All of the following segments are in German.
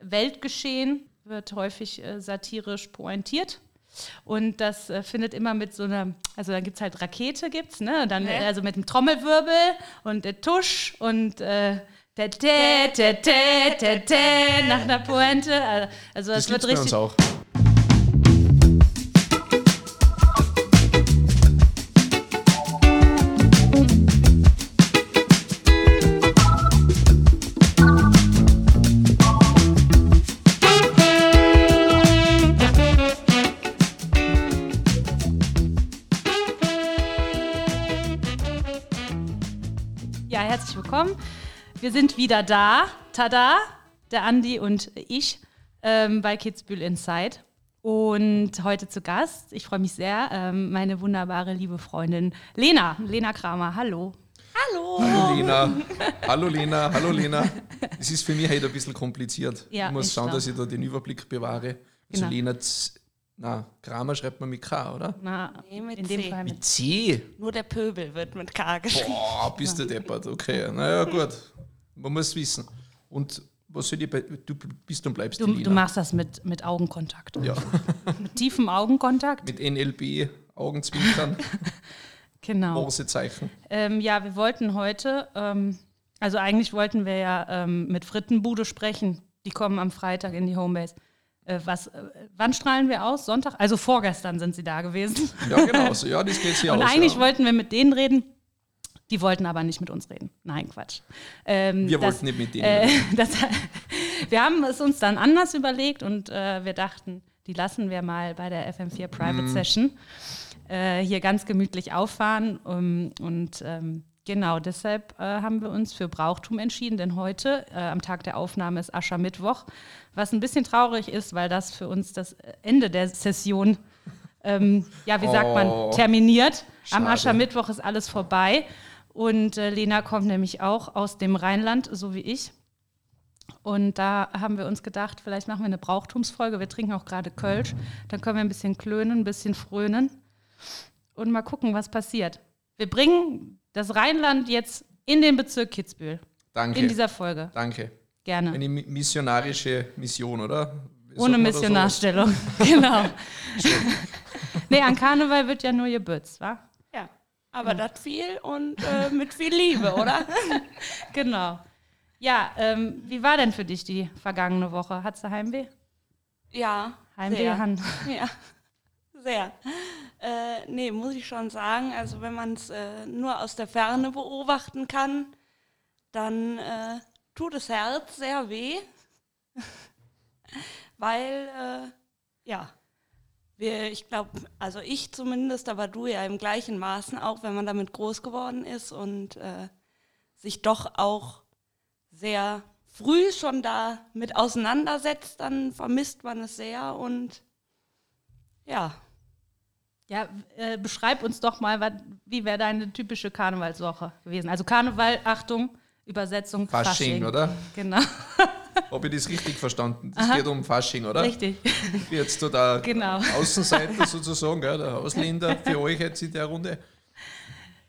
Weltgeschehen wird häufig äh, satirisch pointiert. Und das äh, findet immer mit so einer, also dann gibt es halt Rakete, gibt's, ne? Dann, Ja. Also mit dem Trommelwirbel und der Tusch und äh, der Tä, Tä, Tä, Tä, Tä, nach einer Pointe. Äh, Also das, Das wird gibt's bei uns richtig. auch. Willkommen. Wir sind wieder da. Tada! Der Andi und ich ähm, bei Kitzbühel Inside. Und heute zu Gast, ich freue mich sehr, ähm, meine wunderbare liebe Freundin Lena. Lena Kramer, hallo. Hallo. Hallo Lena. Hallo Lena. Hallo Lena. Es ist für mich heute ein bisschen kompliziert. Ja, ich muss ich schauen, glaub. dass ich da den Überblick bewahre. Also Genau. Lena, Z na, Kramer schreibt man mit K, oder? Na, Nee, mit in dem C. Fall mit Mit C. Nur der Pöbel wird mit K geschrieben. Boah, bist du deppert. Okay, naja, gut. Man muss wissen. Und was soll ich bei. Du bist und bleibst die Du, Lena. du machst das mit, mit Augenkontakt. Ja, Mit tiefem Augenkontakt. mit NLB, Augenzwinkern, Genau. Morsezeichen. Ähm, ja, wir wollten heute, ähm, also eigentlich wollten wir ja ähm, mit Frittenbude sprechen. Die kommen am Freitag in die Homebase. Äh, was, äh, wann strahlen wir aus? Sonntag? Also vorgestern sind sie da gewesen. Ja, genau. So, ja, das geht sich Und aus. eigentlich ja. wollten wir mit denen reden. Die wollten aber nicht mit uns reden. Nein, Quatsch. Ähm, Wir das- wollten nicht mit denen. Äh, das, wir haben es uns dann anders überlegt und äh, wir dachten, die lassen wir mal bei der FM4 Private Session äh, hier ganz gemütlich auffahren. Um, und ähm, genau deshalb äh, haben wir uns für Brauchtum entschieden, denn heute, äh, am Tag der Aufnahme, ist Aschermittwoch, was ein bisschen traurig ist, weil das für uns das Ende der Session, ähm, ja, wie sagt Oh. man, terminiert. Am Schade. Aschermittwoch ist alles vorbei. Und äh, Lena kommt nämlich auch aus dem Rheinland, so wie ich. Und da haben wir uns gedacht, vielleicht machen wir eine Brauchtumsfolge. Wir trinken auch gerade Kölsch. Dann können wir ein bisschen klönen, ein bisschen frönen und mal gucken, was passiert. Wir bringen das Rheinland jetzt in den Bezirk Kitzbühel. Danke. In dieser Folge. Danke. Gerne. Eine mi- missionarische Mission, oder? Wie sagt Ohne so? Missionarstellung. genau. nee, an Karneval wird ja nur gebürzt, wa? Ja. Aber das viel und äh, mit viel Liebe, oder? Genau. Ja, ähm, wie war denn für dich die vergangene Woche? Hattest du Heimweh? Ja. Heimweh, sehr. Han. Ja. Sehr. Äh, nee, muss ich schon sagen. Also, wenn man es äh, nur aus der Ferne beobachten kann, dann äh, tut das Herz sehr weh. Weil, äh, ja, wir, ich glaube, also ich zumindest, aber du ja im gleichen Maßen auch, wenn man damit groß geworden ist und äh, sich doch auch sehr früh schon da mit auseinandersetzt, dann vermisst man es sehr und ja, Ja, äh, beschreib uns doch mal, wat, wie wäre deine typische Karnevalswoche gewesen? Also Karneval, Achtung, Übersetzung, Fasching, Fasching. oder? Genau, Habe ich das richtig verstanden? Das geht um Fasching, oder? richtig. Jetzt so der Genau. Außenseiter sozusagen, gell, der Ausländer für euch jetzt in der Runde.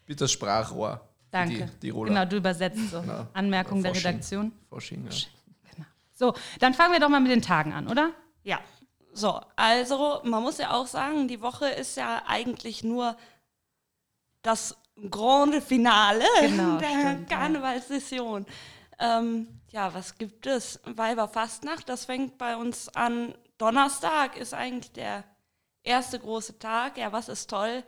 Bitte das Sprachrohr. Danke. Die Tiroler. Genau, du übersetzt so. Ja, Anmerkung der Fasching. Redaktion. Fasching, ja. So, dann fangen wir doch mal mit den Tagen an, oder? Ja, so, also man muss ja auch sagen, die Woche ist ja eigentlich nur das grande Finale Genau, der stimmt, ja. Karnevalssession. Ähm, ja, was gibt es? Weiberfastnacht, das fängt bei uns an. Donnerstag ist eigentlich der erste große Tag. Ja, was ist toll?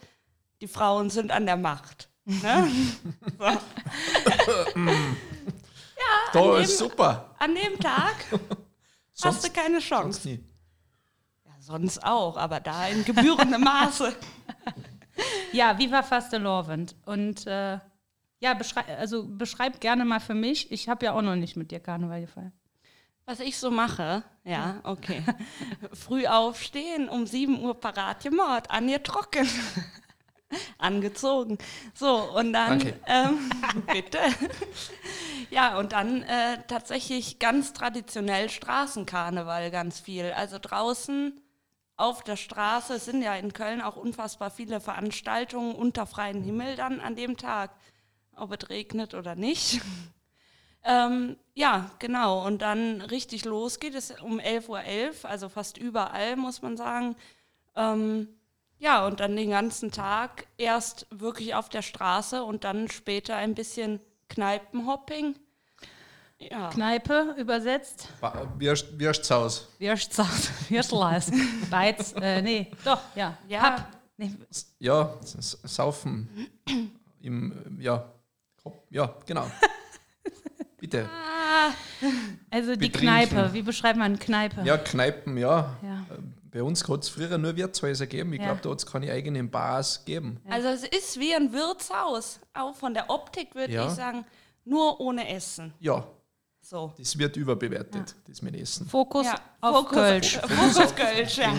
Die Frauen sind an der Macht. Ne? so. Da an dem- super. An dem Tag hast du keine Chance. Sonst auch, aber da in gebührendem Maße. Ja, Viva Fastelovend. Und äh, ja, beschreib, also beschreib gerne mal für mich. Ich habe ja auch noch nicht mit dir Karneval gefeiert. Was ich so mache, ja, okay. Früh aufstehen, um 7 Uhr parat gemacht, an ihr trocken. Angezogen. So, und dann, Danke. ähm, bitte. ja, und dann äh, tatsächlich ganz traditionell Straßenkarneval ganz viel. Also draußen auf der Straße es sind ja in Köln auch unfassbar viele Veranstaltungen unter freiem Himmel dann an dem Tag, ob es regnet oder nicht. Ähm, ja, genau. Und dann richtig los geht es um 11.11 Uhr, .11, also fast überall, muss man sagen. Ähm, ja, und dann den ganzen Tag erst wirklich auf der Straße und dann später ein bisschen Kneipenhopping. Ja. Kneipe übersetzt. Wirst, Wirtshaus. Wirtshaus. Wirtshaus. Beiz. Äh, nee, doch, ja. Ja. Pub. Nee, Ja, Saufen. Im, ja, ja, genau. Bitte. also die Betrinken. Kneipe. Wie beschreibt man Kneipe? Ja, Kneipen, ja. Ja. Bei uns hat es früher nur Wirtshäuser gegeben. Ich Ja. glaube, da hat es keine eigenen Bars gegeben. Also es ist wie ein Wirtshaus. Auch von der Optik würde Ja. ich sagen, nur ohne Essen. Ja, So. das wird überbewertet, das mit Essen. Fokus Ja, auf Fokus- Kölsch. Fokus Kölsch, ja.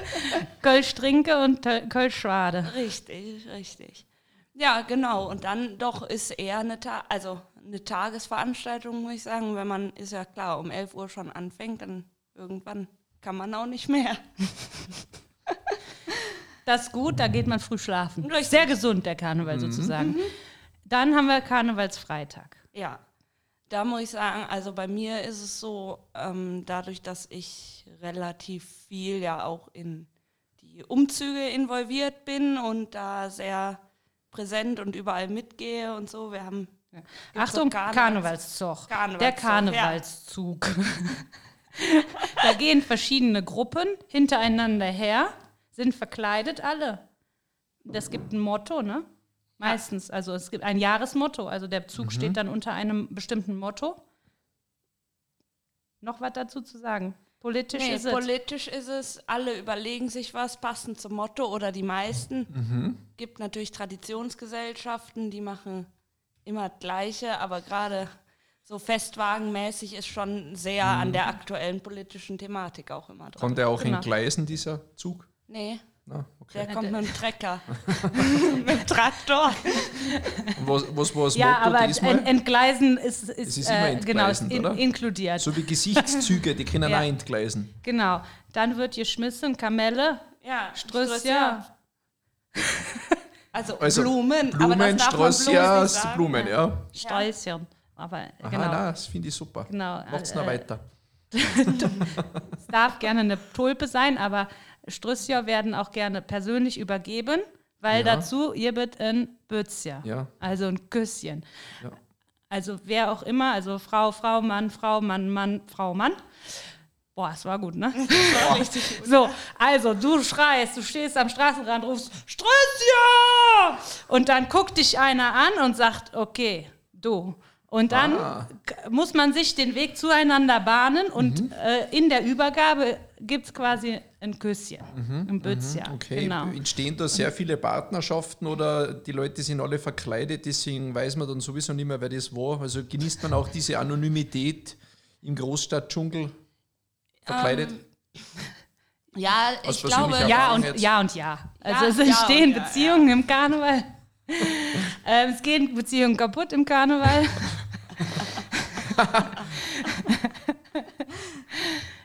Kölsch trinke und Kölsch schwade. Richtig, richtig. Ja, genau. Und dann doch ist eher eine, Ta also eine Tagesveranstaltung, muss ich sagen. Wenn man, ist ja klar, um 11 Uhr schon anfängt, dann irgendwann kann man auch nicht mehr. Das ist gut, da geht man früh schlafen. Richtig. Sehr gesund, der Karneval Mhm. sozusagen. Dann haben wir Karnevalsfreitag. Ja, da muss ich sagen, also bei mir ist es so, ähm, dadurch, dass ich relativ viel ja auch in die Umzüge involviert bin und da sehr präsent und überall mitgehe und so. Wir haben Achtung, so Karnevals- Karnevalszug. Der Karnevalszug, ja. Karnevalszug. da gehen verschiedene Gruppen hintereinander her, sind verkleidet alle. Das gibt ein Motto, ne? Meistens. Also es gibt ein Jahresmotto. Also der Zug Mhm. steht dann unter einem bestimmten Motto. Noch was dazu zu sagen? Politisch Nee, ist es. politisch ist es, alle überlegen sich was passend zum Motto oder die meisten. Mhm. Gibt natürlich Traditionsgesellschaften, die machen immer das Gleiche, aber gerade so festwagenmäßig ist schon sehr Mhm. an der aktuellen politischen Thematik auch immer dran. Kommt der auch Genau. entgleisen, dieser Zug? Nee, Na, okay. der kommt mit dem Trecker. mit dem Traktor. Was, was war das ja, Motto aber diesmal? ent Entgleisen ist, ist, Es ist immer äh, genau, in, oder? inkludiert. so wie Gesichtszüge, die können Ja. auch entgleisen. Genau. Dann wird geschmissen, Kamelle, Ja, Strösschen. Also, Also Blumen, aber Blumen, das darf man bloß Sträußchen, nicht sagen. Blumen, ja. Sträußchen. Aber Aha, genau. nein, das finde ich super. Genau, Macht's äh, noch weiter. Es darf gerne eine Tulpe sein, aber Strüsschen werden auch gerne persönlich übergeben, weil Ja. dazu ihr wird ein Bützchen. Ja. Also ein Küsschen. Ja. Also wer auch immer, also Frau, Frau, Mann, Frau, Mann, Mann, Frau, Mann. Boah, es war gut, ne? Ja, richtig gut. So, also du schreist, du stehst am Straßenrand, rufst Strösschen! Und dann guckt dich einer an und sagt, okay, du. Und dann Ah. muss man sich den Weg zueinander bahnen und äh, in der Übergabe gibt es quasi ein Küsschen, ein Bützchen. Okay, Genau. entstehen da sehr viele Partnerschaften oder die Leute sind alle verkleidet, deswegen weiß man dann sowieso nicht mehr, wer das war. Also genießt man auch diese Anonymität im Großstadtdschungel verkleidet? Ja, Aus ich glaube, Ja und jetzt? ja und ja. Also Ja, es ja entstehen ja, Beziehungen im Karneval. ähm, es gehen Beziehungen kaputt im Karneval.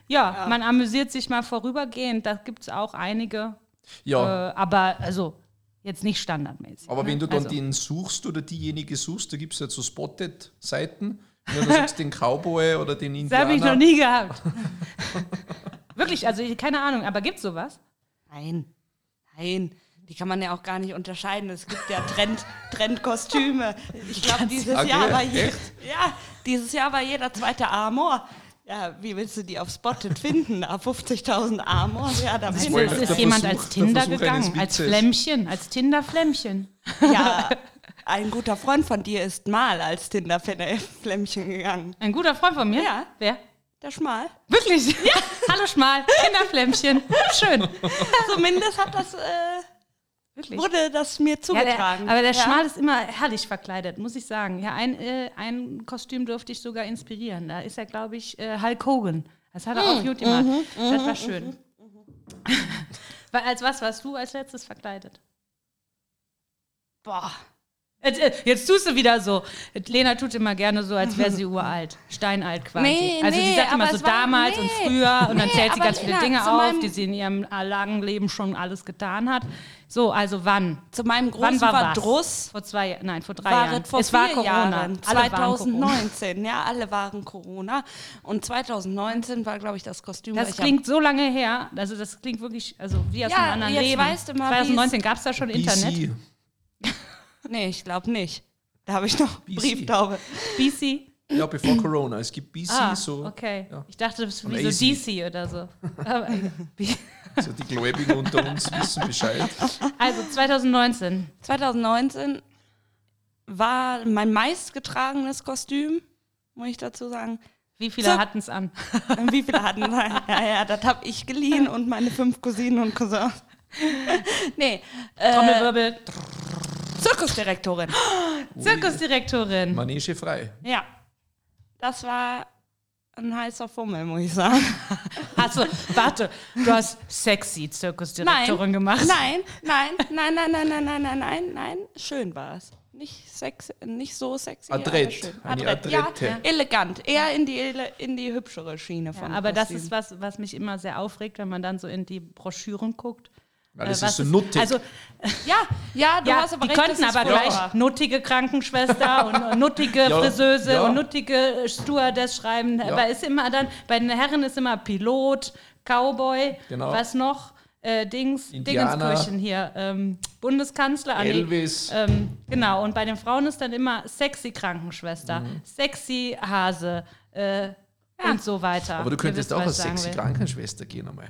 ja, man amüsiert sich mal vorübergehend. Da gibt es auch einige. Ja, Äh, aber also jetzt nicht standardmäßig. aber ne? wenn du dann also, den suchst oder diejenige suchst, da gibt es ja so Spotted-Seiten. Wenn du sagst den Cowboy oder den Das habe ich noch Indianer. nie gehabt. Wirklich, also keine Ahnung, aber gibt es sowas? Nein, nein. Die kann man ja auch gar nicht unterscheiden. Es gibt ja Trend, Trendkostüme. Ich glaube, dieses Okay, Jahr war je, echt? ja, dieses Jahr war jeder zweite Amor. Ja, wie willst du die auf Spotted finden? Ab 50.000 Amor? Ja, da der ist Versuch- jemand als Tinder gegangen, als. Flämmchen, als Tinder-Flämmchen. Ja, ein guter Freund von dir ist mal als Tinder-Flämmchen gegangen. Ein guter Freund von mir? Ja. Wer? Der Schmal. Wirklich? Ja. Hallo Schmal, Kinderflämmchen. Schön. Zumindest hat das, äh, Wirklich. wurde das mir Ja, der, zugetragen. aber der ja. Schmal ist immer herrlich verkleidet, muss ich sagen. Ja, ein, äh, ein Kostüm durfte ich sogar inspirieren. Da ist er, glaube ich, äh, Hulk Hogan. Das hat er auch gut gemacht. das war schön. Weil, als was warst du als letztes verkleidet? Boah. Jetzt, äh, jetzt tust du wieder so. Lena tut immer gerne so, als wäre sie uralt. Steinalt quasi. Nee, also sie nee, sagt immer so war- damals und nee, früher und dann nee, zählt sie ganz viele Lena, Dinge zu auf, die sie in ihrem langen Leben schon alles getan hat. So, also wann? Zu meinem Wann großen war Verdruss was? Vor zwei, Jahren- nein, vor drei Jahren. es vor es war vier Corona. Jahren, Alle waren Corona. 2019. Ja, alle waren Corona. Und 2019 war, glaube ich, das Kostüm. Das klingt so lange her, also das klingt wirklich, also wie aus Ja, einem anderen jetzt Leben. weißt du mal, 2019 gab es da schon Internet. BC. Hab, nee, ich glaube nicht. Da habe ich noch BC. Brieftaube. BC. Ja, bevor Corona. Es gibt BC, Ah, so, okay. ja. Ich dachte, das ist wie so. DC oder so. Aber, B- so die Gläubigen unter uns wissen Bescheid. also 2019. 2019 war mein meistgetragenes Kostüm, muss ich dazu sagen. Wie viele So. hatten es an? Wie viele hatten? Ja, ja, das habe ich geliehen und meine fünf Cousinen und Cousins. Nee, äh, Zirkusdirektorin. Zirkusdirektorin. Manege frei. Ja, das war ein heißer Fummel, muss ich sagen. Achso, warte. Du hast sexy Zirkusdirektorin gemacht. Nein, nein, nein, nein, nein, nein, nein, nein, nein, nein. Schön war es. Nicht, sex, nicht so sexy. Adrett, aber Adrett. Adrette. Ja, elegant. Eher in die, in die hübschere Schiene Ja, von aber das Kostüm. ist was, was mich immer sehr aufregt, wenn man dann so in die Broschüren guckt. Weil es Äh, ist so nuttig. Also, Ja, ja, du ja, hast aber die recht. könnten das ist aber gleich nuttige Krankenschwester und, nuttige Ja, Friseuse ja. und nuttige Stewardess schreiben. Ja. Aber ist immer dann, bei den Herren ist immer Pilot, Cowboy, Genau. was noch? Äh, Dings. Dingenskirchen hier, ähm, Bundeskanzler. ah, nee, Elvis. Ähm, genau, und bei den Frauen ist dann immer sexy Krankenschwester, Mhm. sexy Hase äh, und so weiter. aber du könntest wisst, auch als sexy will. Krankenschwester gehen einmal.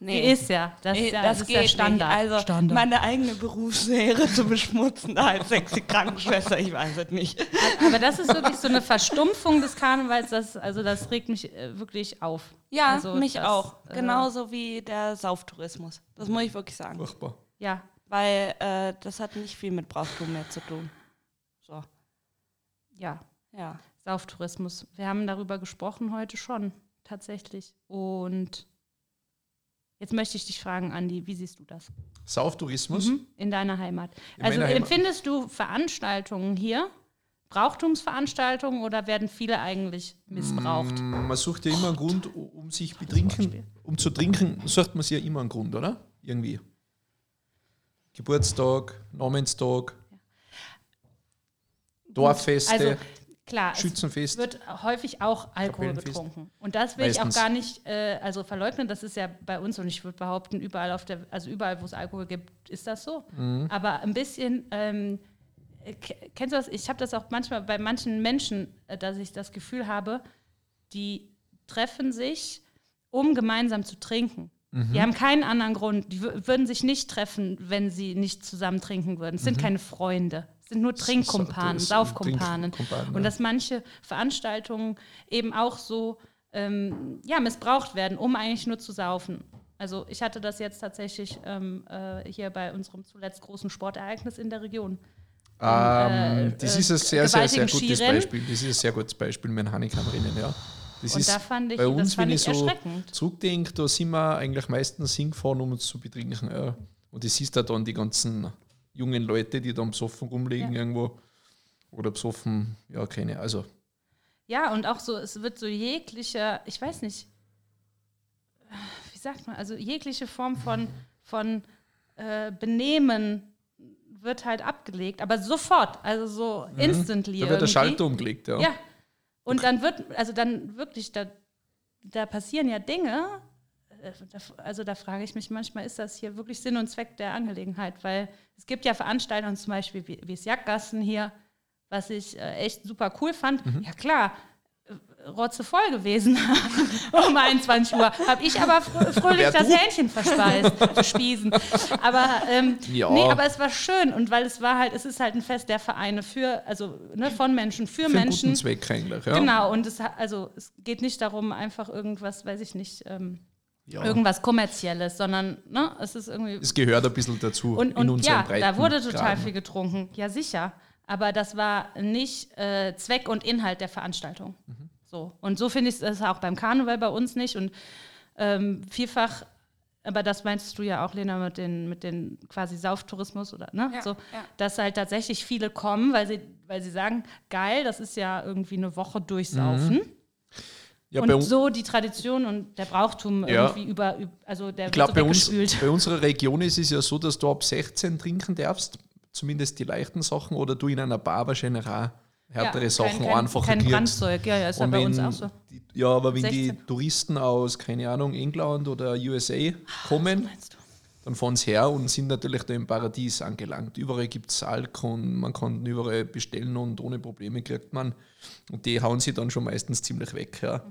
Die Nee. ist ja, das, Nee, ist ja, das das ist ja Standard. nicht. Also Standard. meine eigene Berufsehre zu beschmutzen da als sexy Krankenschwester, ich weiß es nicht. Aber das ist wirklich so eine Verstumpfung des Karnevals, das, also das regt mich äh, wirklich auf. Ja, also mich das, auch. äh, Genauso wie der Sauftourismus. Das muss ich wirklich sagen. Furchtbar. Ja, Weil äh, das hat nicht viel mit Brauchtum mehr zu tun. So, ja, ja. Sauftourismus. Wir haben darüber gesprochen heute schon, tatsächlich. Und jetzt möchte ich dich fragen, Andi, wie siehst du das Sauftourismus. mhm. in deiner Heimat? In also Heimat. empfindest du Veranstaltungen hier, Brauchtumsveranstaltungen, oder werden viele eigentlich missbraucht? Mm, Man sucht ja immer einen Grund, um sich betrinken, um zu trinken, sucht man sich ja immer einen Grund, oder? Irgendwie. Geburtstag, Namenstag, Dorffeste, Also klar, es Schützenfest. wird häufig auch Alkohol getrunken. Und das will ich auch Meistens. gar nicht äh, also verleugnen. Das ist ja bei uns und ich würde behaupten, überall auf der, also überall, wo es Alkohol gibt, ist das so. Mhm. Aber ein bisschen, ähm, äh, ke- kennst du das? Ich habe das auch manchmal bei manchen Menschen, äh, dass ich das Gefühl habe, die treffen sich, um gemeinsam zu trinken. Mhm. Die haben keinen anderen Grund. Die wü- würden sich nicht treffen, wenn sie nicht zusammen trinken würden. Es sind keine Freunde. Sind nur Trinkkumpanen, Saufkumpanen. Trinkkumpanen, Und dass manche Veranstaltungen eben auch so ähm, ja, missbraucht werden, um eigentlich nur zu saufen. Also ich hatte das jetzt tatsächlich ähm, äh, hier bei unserem zuletzt großen Sportereignis in der Region. Ähm, äh, das äh, ist ein sehr, sehr, sehr gutes Skirennen. Beispiel. Das ist ein sehr gutes Beispiel mit dem Honeycomb-Rennen, ja. Das Und ist da fand ich- bei uns, fand wenn ich ich so erschreckend. zurückdenke, da sind wir eigentlich meistens hingefahren, um uns zu betrinken. Ja. Und das siehst du dann die ganzen jungen Leute, die dann besoffen rumliegen Ja. irgendwo. Oder besoffen, ja, keine, also Ja, und auch so, es wird so jeglicher, ich weiß nicht, wie sagt man, also jegliche Form von, von äh, Benehmen wird halt abgelegt, aber sofort, also so instantly. Mhm. da wird der irgendwie. Schalter umgelegt, ja. Ja. Und dann wird, also dann wirklich, da, da passieren ja Dinge, äh, da, also da frage ich mich manchmal, ist das hier wirklich Sinn und Zweck der Angelegenheit? Weil es gibt ja Veranstaltungen, zum Beispiel wie, wie das Jagdgassen hier, was ich äh, echt super cool fand. Mhm. Ja klar, äh, rotzevoll gewesen um 21 Uhr. Habe ich aber frö fröhlich Wer das du? Hähnchen verspeist, verspiesen. Aber, ähm, Ja. nee, aber es war schön und weil es war halt, es ist halt ein Fest der Vereine für, also ne, von Menschen, für, Für einen Menschen. guten Zweck eigentlich, ja. Genau, und es, also, es geht nicht darum, einfach irgendwas, weiß ich nicht, ähm, ja. irgendwas Kommerzielles, sondern ne, es ist irgendwie. Es gehört ein bisschen dazu Und, in und unserem ja, breiten da wurde total Graben. viel getrunken, ja sicher. Aber das war nicht äh, Zweck und Inhalt der Veranstaltung. Mhm. So. Und so finde ich es auch beim Karneval bei uns nicht. Und ähm, vielfach aber das meinst du ja auch, Lena, mit den, mit den quasi Sauftourismus oder ne? Ja, so, ja. dass halt tatsächlich viele kommen, weil sie, weil sie sagen, geil, das ist ja irgendwie eine Woche durchsaufen. Mhm. Ja, bei und uns- so die Tradition und der Brauchtum Ja. irgendwie über, üb- also der Ich glaube, bei, wird uns, so weggespült. bei unserer Region ist es ja so, dass du ab 16 trinken darfst, zumindest die leichten Sachen, oder du in einer Bar wahrscheinlich auch härtere Ja, Sachen kein, einfach kein kriegst. Brandzeug, ja, ja, ist ja Und bei uns auch so. Die, ja, aber wenn die 16. Touristen aus, keine Ahnung, England oder USA kommen, du? Dann fahren sie her und sind natürlich da im Paradies angelangt. Überall gibt es Alk und man kann überall bestellen und ohne Probleme kriegt man. Und die hauen sie dann schon meistens ziemlich weg. Ja.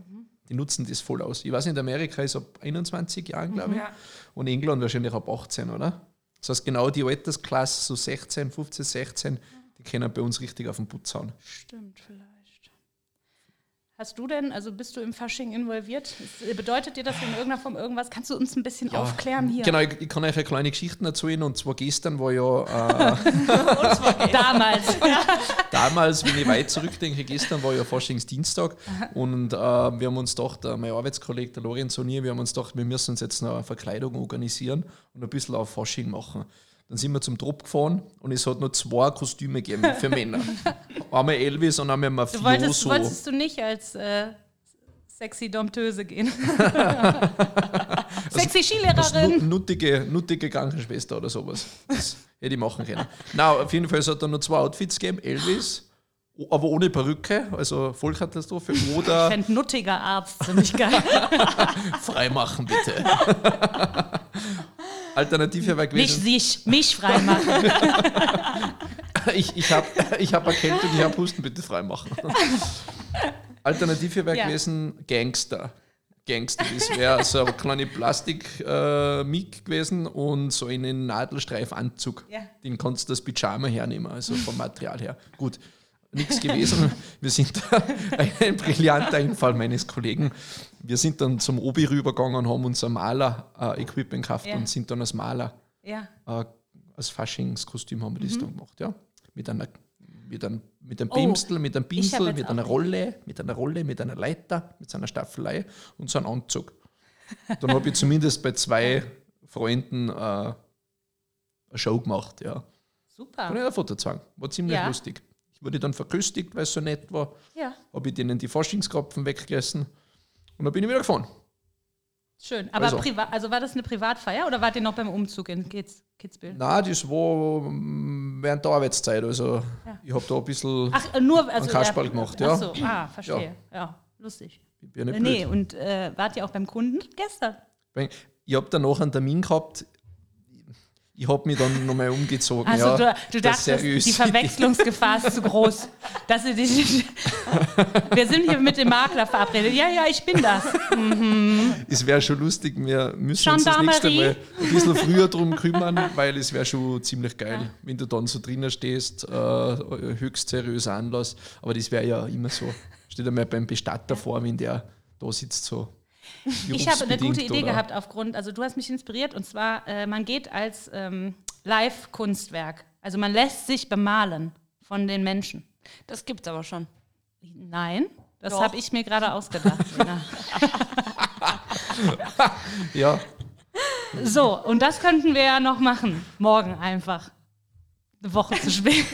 Die nutzen das voll aus. Ich weiß nicht, Amerika ist ab 21 Jahren, glaube ich. Ja. Und England wahrscheinlich ab 18, oder? Das heißt, genau die Altersklasse, so 16, 15, 16, die können bei uns richtig auf den Putz hauen. Stimmt, vielleicht. Hast du denn, also bist du im Fasching involviert? Bedeutet dir das in irgendeiner Form irgendwas? Kannst du uns ein bisschen aufklären hier? Genau, ich, ich kann euch eine kleine Geschichte erzählen. Und zwar gestern war ja äh, Damals. damals, wenn ich weit zurückdenke, gestern war ja Faschingsdienstag und äh, wir haben uns gedacht, äh, mein Arbeitskollege, der Lorenz und ich, wir haben uns gedacht, wir müssen uns jetzt eine Verkleidung organisieren und ein bisschen auf Fasching machen. Dann sind wir zum Drop gefahren und es hat nur zwei Kostüme gegeben für Männer. einmal Elvis und einmal Du wolltest, Mafioso. wolltest du nicht als äh, sexy Domptöse gehen? sexy Als Skilehrerin. nu- nuttige, nuttige Krankenschwester oder sowas. Das hätte ich machen können. Na, auf jeden Fall es hat dann noch zwei Outfits gegeben. Elvis, aber ohne Perücke, also Vollkatastrophe. Ich Oder fände nuttiger Arzt ziemlich geil. freimachen, bitte. Alternative wäre nicht gewesen, sich, mich freimachen. ich, ich habe ich hab erkältet, ich habe Husten, bitte freimachen. Alternative wäre Ja. gewesen Gangster. Gangster, das wäre so eine kleine Plastik-Mick gewesen und so einen Nadelstreifanzug. Ja. Den kannst du das Pyjama hernehmen, also vom Material her. Gut, nichts gewesen. Wir sind ein brillanter Einfall meines Kollegen. Wir sind dann zum Obi rübergegangen und haben uns ein Maler-Equipment gekauft Ja. und sind dann als Maler Ja. äh, als Faschingskostüm haben wir Mhm. das dann gemacht, ja. Mit einer mit einem, mit einem Oh, mit einem Pinsel, mit einer. Rolle, mit einer Rolle, mit einer Leiter, mit so einer Staffelei und so einem Anzug. Dann habe ich zumindest bei zwei Freunden äh, eine Show gemacht, ja. Super. Kann ich ein Foto zeigen. War ziemlich Ja. lustig. Ich wurde dann verköstigt, weil es so nett war. Ja, Habe ich denen die Faschingskropfen weggegessen und dann bin ich wieder gefahren. schön. Aber Also. privat, also war das eine Privatfeier oder wart ihr noch beim Umzug in Kids, Kitzbühel? Nein, das war mm, während der Arbeitszeit. Also Ja. ich habe da ein bisschen Ach, nur also Kasperl gemacht, Ach ja. so, ah, verstehe. Ja, lustig. ich bin ja nicht nee, blöd. und äh, wart ihr auch beim Kunden gestern? Ich habe danach einen Termin gehabt. Ich habe mich dann nochmal umgezogen. Also ja, du, du dachtest, die Verwechslungsgefahr ist zu groß. Dass du dich, wir sind hier mit dem Makler verabredet. Ja, ja, ich bin das. Es wäre schon lustig, wir müssen uns das nächste Mal ein bisschen früher drum kümmern, weil es wäre schon ziemlich geil, wenn du dann so drinnen stehst, äh, höchst seriöser Anlass. Aber das wäre ja immer so. Steht einmal beim Bestatter vor, wenn der da sitzt, so. Ich habe eine gute Idee oder- gehabt aufgrund, also du hast mich inspiriert und zwar, äh, man geht als ähm, Live-Kunstwerk. Also man lässt sich bemalen von den Menschen. Das gibt's aber schon. Nein, das habe ich mir gerade ausgedacht. Ja, so, und das könnten wir ja noch machen. Morgen einfach. Eine Woche zu spät.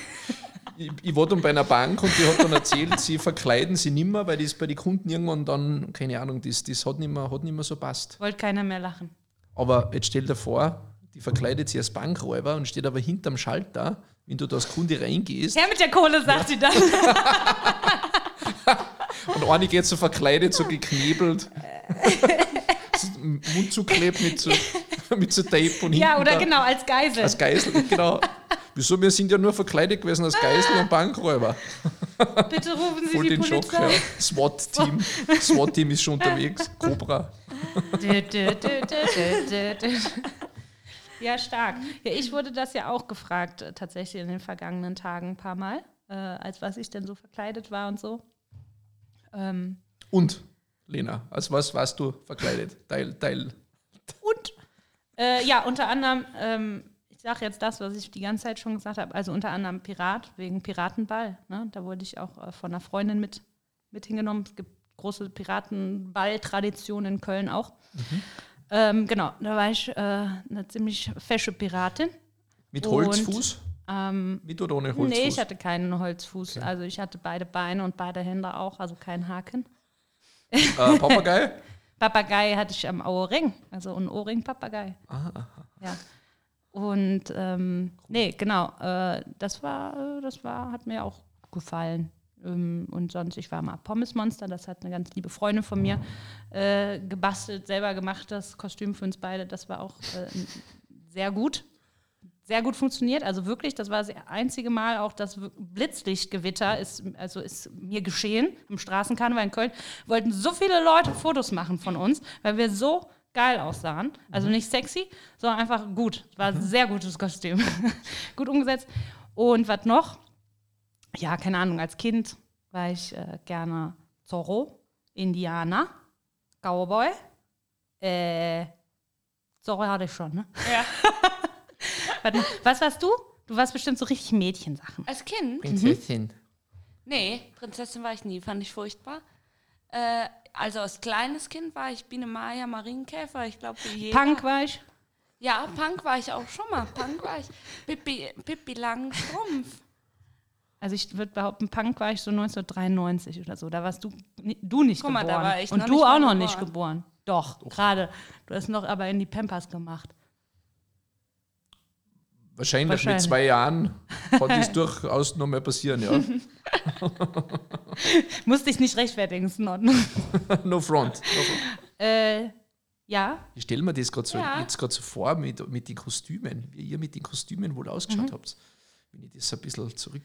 Ich, ich war dann bei einer Bank und die hat dann erzählt, sie verkleiden sie nimmer, weil das bei den Kunden irgendwann dann, keine Ahnung, das, das hat, nicht mehr, hat nicht mehr so passt. Wollte keiner mehr lachen. Aber jetzt stell dir vor, die verkleidet sich als Bankräuber und steht aber hinterm Schalter, wenn du da als Kunde reingehst Her mit der Kohle, sagt sie dann. und eine geht so verkleidet, so geknebelt, Mund zuklebt mit so, mit so Tape und Ja, oder genau, als Geisel. als Geisel, genau. Wieso? Wir sind ja nur verkleidet gewesen als Geisel und Bankräuber. Bitte rufen Sie Voll die den Schock, Polizei. ja. SWAT-Team. SWAT-Team ist schon unterwegs. Cobra. Dö, dö, dö. Ja, stark. Ja, ich wurde das ja auch gefragt, äh, tatsächlich in den vergangenen Tagen ein paar Mal, äh, als was ich denn so verkleidet war und so. Ähm, Und, Lena, als was warst du verkleidet? Teil, Teil. Und äh, ja, unter anderem, ähm, ich sage jetzt das, was ich die ganze Zeit schon gesagt habe, also unter anderem Pirat, wegen Piratenball. Ne? Da wurde ich auch äh, von einer Freundin mit, mit hingenommen. Es gibt große Piratenball-Tradition in Köln auch. Ähm, genau, da war ich äh, eine ziemlich fesche Piratin. Mit Und- Holzfuß? Ähm, Mit oder ohne Holzfuß? nee, ich hatte keinen Holzfuß. Also ich hatte beide Beine und beide Hände auch, also keinen Haken. äh, Papagei? Papagei hatte ich am Ohrring, also ein Ohrring-Papagei. Ah, Ja. Und ähm, nee, genau, äh, das war, das war, hat mir auch gefallen. Ähm, und sonst, ich war mal Pommesmonster, das hat eine ganz liebe Freundin von mir äh, gebastelt, selber gemacht, das Kostüm für uns beide. Das war auch äh, sehr gut. Sehr gut funktioniert, also wirklich, das war das einzige Mal auch das Blitzlichtgewitter ist, also ist mir geschehen im Straßenkarneval in Köln. Wollten so viele Leute Fotos machen von uns, weil wir so geil aussahen. Also nicht sexy, sondern einfach gut. War ein sehr gutes Kostüm. gut umgesetzt. Und was noch? Ja, keine Ahnung, als Kind war ich äh, gerne Zorro, Indianer, Cowboy. Äh, Zorro hatte ich schon, ne? Ja. Warte mal, Was warst du? Du warst bestimmt so richtig Mädchensachen. Als Kind? Prinzessin. Nee, Prinzessin war ich nie, fand ich furchtbar. Äh, also als kleines Kind war ich Biene Maya Marienkäfer, ich glaube wie jeder. Punk war ich. Ja, Punk war ich auch schon mal. Punk war ich. Pippi, Pippi Langstrumpf. Also ich würde behaupten, Punk war ich so 1993 oder so. Da warst du, du nicht Guck mal, geboren. da war ich Und noch du nicht auch mal noch nicht geboren. geboren. Doch, gerade. Du hast noch aber in die Pampers gemacht. Wahrscheinlich, Wahrscheinlich. mit zwei Jahren kann das durchaus noch mal passieren, ja. Musste ich nicht rechtfertigen, ist in Ordnung. no front. No front. äh, ja, Ich stelle mir das gerade so, Ja. jetzt gerade so vor mit, mit den Kostümen, wie ihr mit den Kostümen wohl ausgeschaut Mhm. habt. Wenn ich das ein bisschen zurück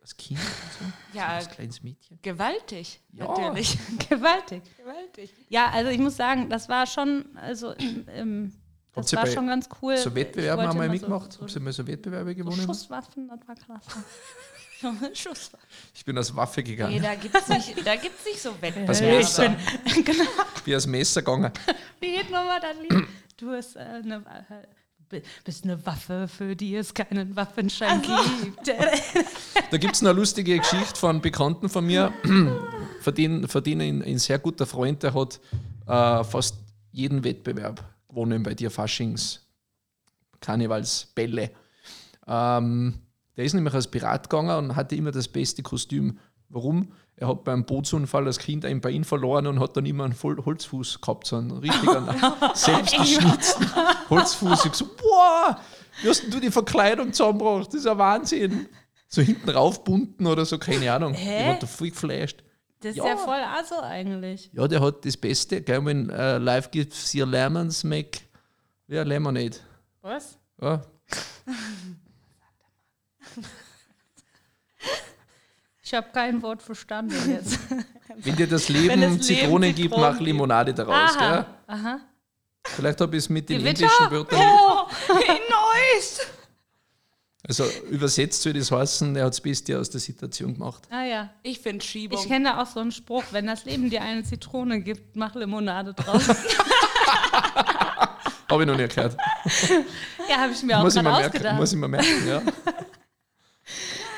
als Kind und so, Ja, als kleines Mädchen. gewaltig. Ja. Natürlich. gewaltig. gewaltig. Ja, also ich muss sagen, das war schon, also ähm, das war schon ganz cool. So Wettbewerben haben wir mitgemacht. So, so, ihr mal so Wettbewerbe so gewonnen? Schusswaffen, das war klasse. Ich bin als Waffe Nee, gegangen. da gibt es nicht, da gibt's nicht so Als Wettbewerbe. Messer. genau. Ich bin als Messer gegangen. Wie geht nochmal das Lied? Du bist, äh, eine, äh, bi- bist eine Waffe, für die es keinen Waffenschein gibt. Da gibt es eine lustige Geschichte von einem Bekannten von mir, von denen, von denen ein, ein sehr guter Freund, der hat äh, fast jeden Wettbewerb gewonnen bei dir Faschings Karnevalsbälle. Ähm, der ist nämlich als Pirat gegangen und hatte immer das beste Kostüm. Warum? Er hat beim Bootsunfall als Kind ein Bein verloren und hat dann immer einen Voll Holzfuß gehabt, so einen richtigen, selbstgeschnitzten Holzfuß. Ich so, boah, wie hast denn du die Verkleidung zusammengebracht? Das ist ein Wahnsinn. So hinten raufbunden oder so, keine Ahnung. Hä? Ich war da voll geflasht. Das ist Ja. voll aso eigentlich. Ja, der hat das Beste, gell, wenn äh, Life gives you lemons, make ja, Lemonade. Was? Ja. Ich habe kein Wort verstanden jetzt. Wenn dir das Leben Leben Zitrone gibt, mach Limonade daraus. Aha, Gell? aha. Vielleicht habe ich es mit den Gewitter? englischen Wörtern. Oh, nice! Also übersetzt soll das heißen, er hat das Beste aus der Situation gemacht. Ah ja. Ich finde Schiebung. Ich kenne da auch so einen Spruch, wenn das Leben dir eine Zitrone gibt, mach Limonade draus. Habe ich noch nicht gehört. ja, habe ich mir auch Muss ich, gerade mal merken, ausgedacht. muss ich mal merken, ja.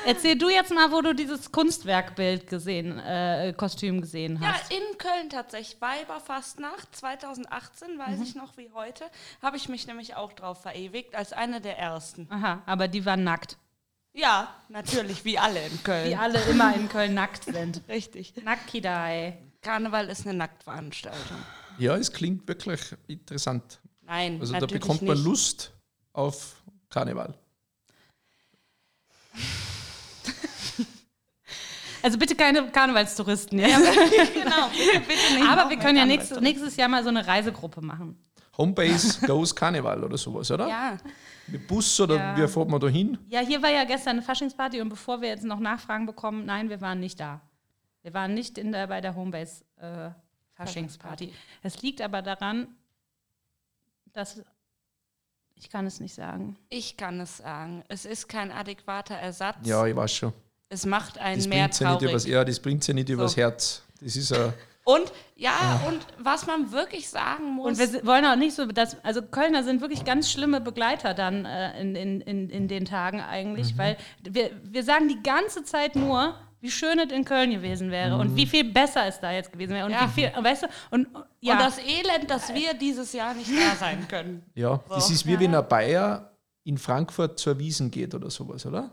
Erzähl du jetzt mal, wo du dieses Kunstwerkbild gesehen, äh, Kostüm gesehen Ja, hast. in Köln tatsächlich. Weiberfastnacht 2018, weiß ich noch wie heute, habe ich mich nämlich auch drauf verewigt, als eine der ersten. Aha, aber die waren nackt. Ja, natürlich, wie alle in Köln. Die alle immer in Köln nackt sind. Richtig. Nackidai. Karneval ist eine Nacktveranstaltung. Ja, es klingt wirklich interessant. Nein, Also da bekommt man nicht. Lust auf Karneval. Also bitte keine Karnevalstouristen. Ja? genau, bitte, bitte nicht. Aber wir können ja nächstes, nächstes Jahr mal so eine Reisegruppe machen. Homebase Goes Karneval oder sowas, oder? Ja, Mit Bus oder Ja. wie fährt man da hin? Ja, hier war ja gestern eine Faschingsparty und bevor wir jetzt noch Nachfragen bekommen, nein, wir waren nicht da. Wir waren nicht in der, bei der Homebase äh, Faschingsparty. Es liegt aber daran, dass ich kann es nicht sagen. ich kann es sagen. Es ist kein adäquater Ersatz. Ja, ich weiß schon. Es macht einen Das mehr bringt ja nicht traurig. übers, ja, das bringt ja nicht übers Herz. Das ist ein, Und ja, und was man wirklich sagen muss. Und wir wollen auch nicht so, dass, also Kölner sind wirklich ganz schlimme Begleiter dann äh, in, in, in, in den Tagen eigentlich, weil wir, wir sagen die ganze Zeit nur, wie schön es in Köln gewesen wäre und wie viel besser es da jetzt gewesen wäre. Und Ja. wie viel, weißt du, und ja, Und das Elend, dass wir dieses Jahr nicht da sein können. Ja, das ist wie wenn ein Bayer in Frankfurt zur Wiesen geht oder sowas, oder?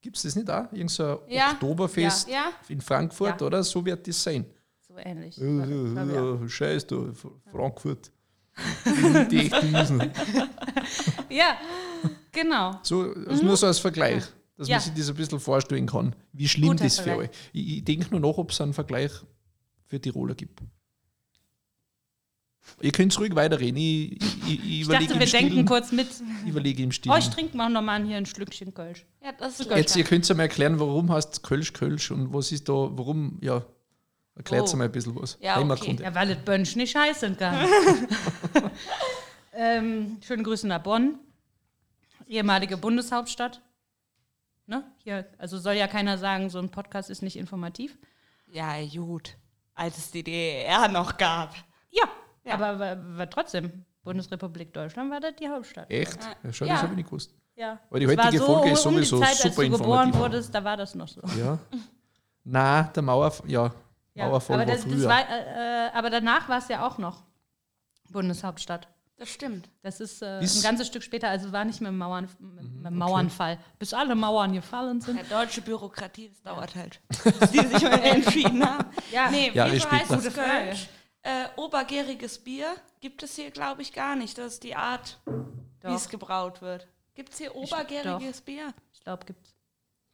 Gibt es das nicht auch? Irgend so ein Ja. Oktoberfest Ja. in Frankfurt, Ja. oder? So wird das sein. so ähnlich. Äh, Scheiß F- Frankfurt. Die echten Wiesen. Ja, genau. So, also nur so als Vergleich, dass Ja. man sich das ein bisschen vorstellen kann, wie schlimm Guter das für Vergleich. euch Ich, ich denke nur nach, ob es einen Vergleich für Tiroler gibt. Ihr könnt ruhig weiterreden. Ich, ich, ich, ich überlege dachte, wir im denken Stillen. kurz mit. Ich überlege im Oh, Stillen. ich trinke mal nochmal hier ein Schlückchen Kölsch. Ja, das ist Jetzt, ihr könnt ja mal erklären, warum heißt Kölsch Kölsch und was ist da, warum, ja, erklärt Oh. mal ein bisschen was. Ja, okay. Ja, weil es Bönsch nicht heißen kann. ähm, schöne Grüße nach Bonn, ehemalige Bundeshauptstadt. Ne? Hier, also soll ja keiner sagen, so ein Podcast ist nicht informativ. Ja, gut. Als es die DDR noch gab. Ja, Ja. aber, aber, aber trotzdem, Bundesrepublik Deutschland war das die Hauptstadt. Echt? Ja, schon, Ja. das habe ich nicht gewusst. Ja. Aber die war heutige Folge ist um die sowieso Zeit, als super du geboren wurdest, da war das noch so. Ja. Na, der Mauer, ja, Ja, Mauerfall aber, war das, das früher. war, äh, äh, aber danach war es ja auch noch Bundeshauptstadt. Das stimmt. Das ist äh, ein ganzes Stück später, also war nicht mit dem, Mauern, mit dem Mauernfall. Bis alle Mauern gefallen sind. Der deutsche Bürokratie, das dauert halt. Bis die sich mal entschieden haben. Ja. Nee, wieso später. heißt Frage. Kölsch? Äh, obergäriges Bier gibt es hier, glaube ich, gar nicht. Das ist die Art, wie es gebraut wird. Gibt es hier obergäriges Bier? Ich glaube, gibt's.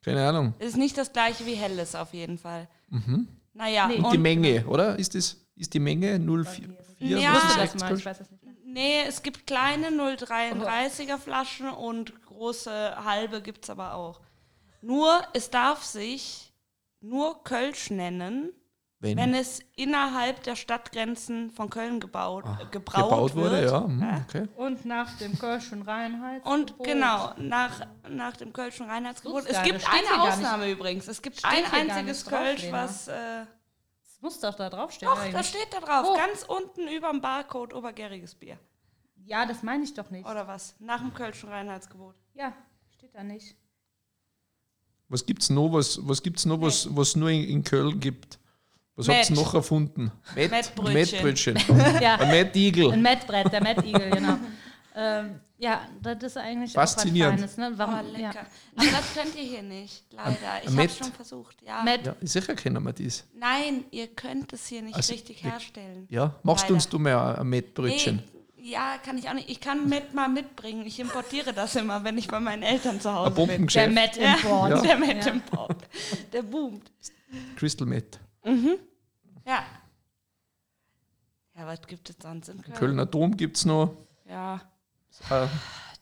Keine Ahnung. Es ist nicht das gleiche wie helles auf jeden Fall. Naja, Nee. Und, und die Menge, oder? Ist, das, ist die Menge 0,4 Ja. Das ist mal, ich weiß das nicht mehr. nee, es gibt kleine 0,33er Flaschen und große halbe gibt es aber auch. Nur, es darf sich nur Kölsch nennen, Wenn, wenn es innerhalb der Stadtgrenzen von Köln gebaut, äh, gebraut, gebaut wurde, wird. ja. hm, Okay. Und nach dem Kölschen Reinheits. Und genau, nach, nach dem Kölschen Reinheitsgebot. Es gibt eine Ausnahme übrigens. Es gibt ein einziges Kölsch, was. Äh, Das muss doch da draufstehen. doch, da eigentlich. steht da drauf. Oh. Ganz unten über dem Barcode obergäriges Bier. Ja, das meine ich doch nicht. Oder was? Nach dem Kölschen Reinheitsgebot. Ja, steht da nicht. Was gibt es noch, was, was, gibt's noch was, was nur in, in Köln gibt? Was habt ihr noch erfunden? Met, Mettbrötchen. Ja, Ein Mettigel. ein Mettbrett, der Mettigel, genau. ähm, ja, das ist eigentlich Faszinierend. auch was Feines. Ne? Oh, Warum? lecker. ja. Aber das könnt ihr hier nicht, leider. Ich habe schon versucht. Ja. Met, Ja, sicher kennen wir das. Nein, ihr könnt es hier nicht Also, richtig wir- herstellen. Ja, machst du Leider. uns du mal ein Mettbrötchen? Nee, ja, kann ich auch nicht. Ich kann Met mal mitbringen. Ich importiere das immer, wenn ich bei meinen Eltern zu Hause Ein bin. der Bombengeschäft. Met Import. Ja. Der Met Import. Der boomt. Crystal Met. Ja. Ja, was gibt es sonst in Köln? Kölner Dom gibt es noch. Ja. Äh,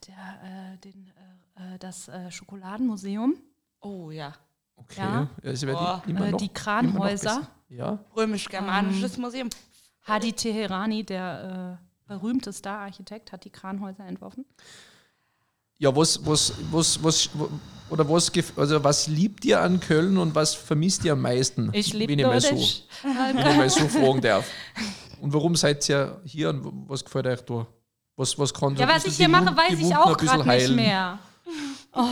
Der, äh, den, äh, äh, das äh, Schokoladenmuseum, Oh ja. okay. Ja. es wird Boah, immer noch, die Kranhäuser. Ja, Römisch-Germanisches Museum. Hadi Teherani, der äh, berühmte Star-Architekt, hat die Kranhäuser entworfen. Ja was, was, was, was, oder was, also was liebt ihr an Köln und was vermisst ihr am meisten? Ich liebe wenn ich mal so, wenn ich mal so fragen darf. Und warum seid ihr hier und was gefällt euch da? Was, was kann Ja, was ich hier mache, weiß ich auch gerade nicht mehr. Oh.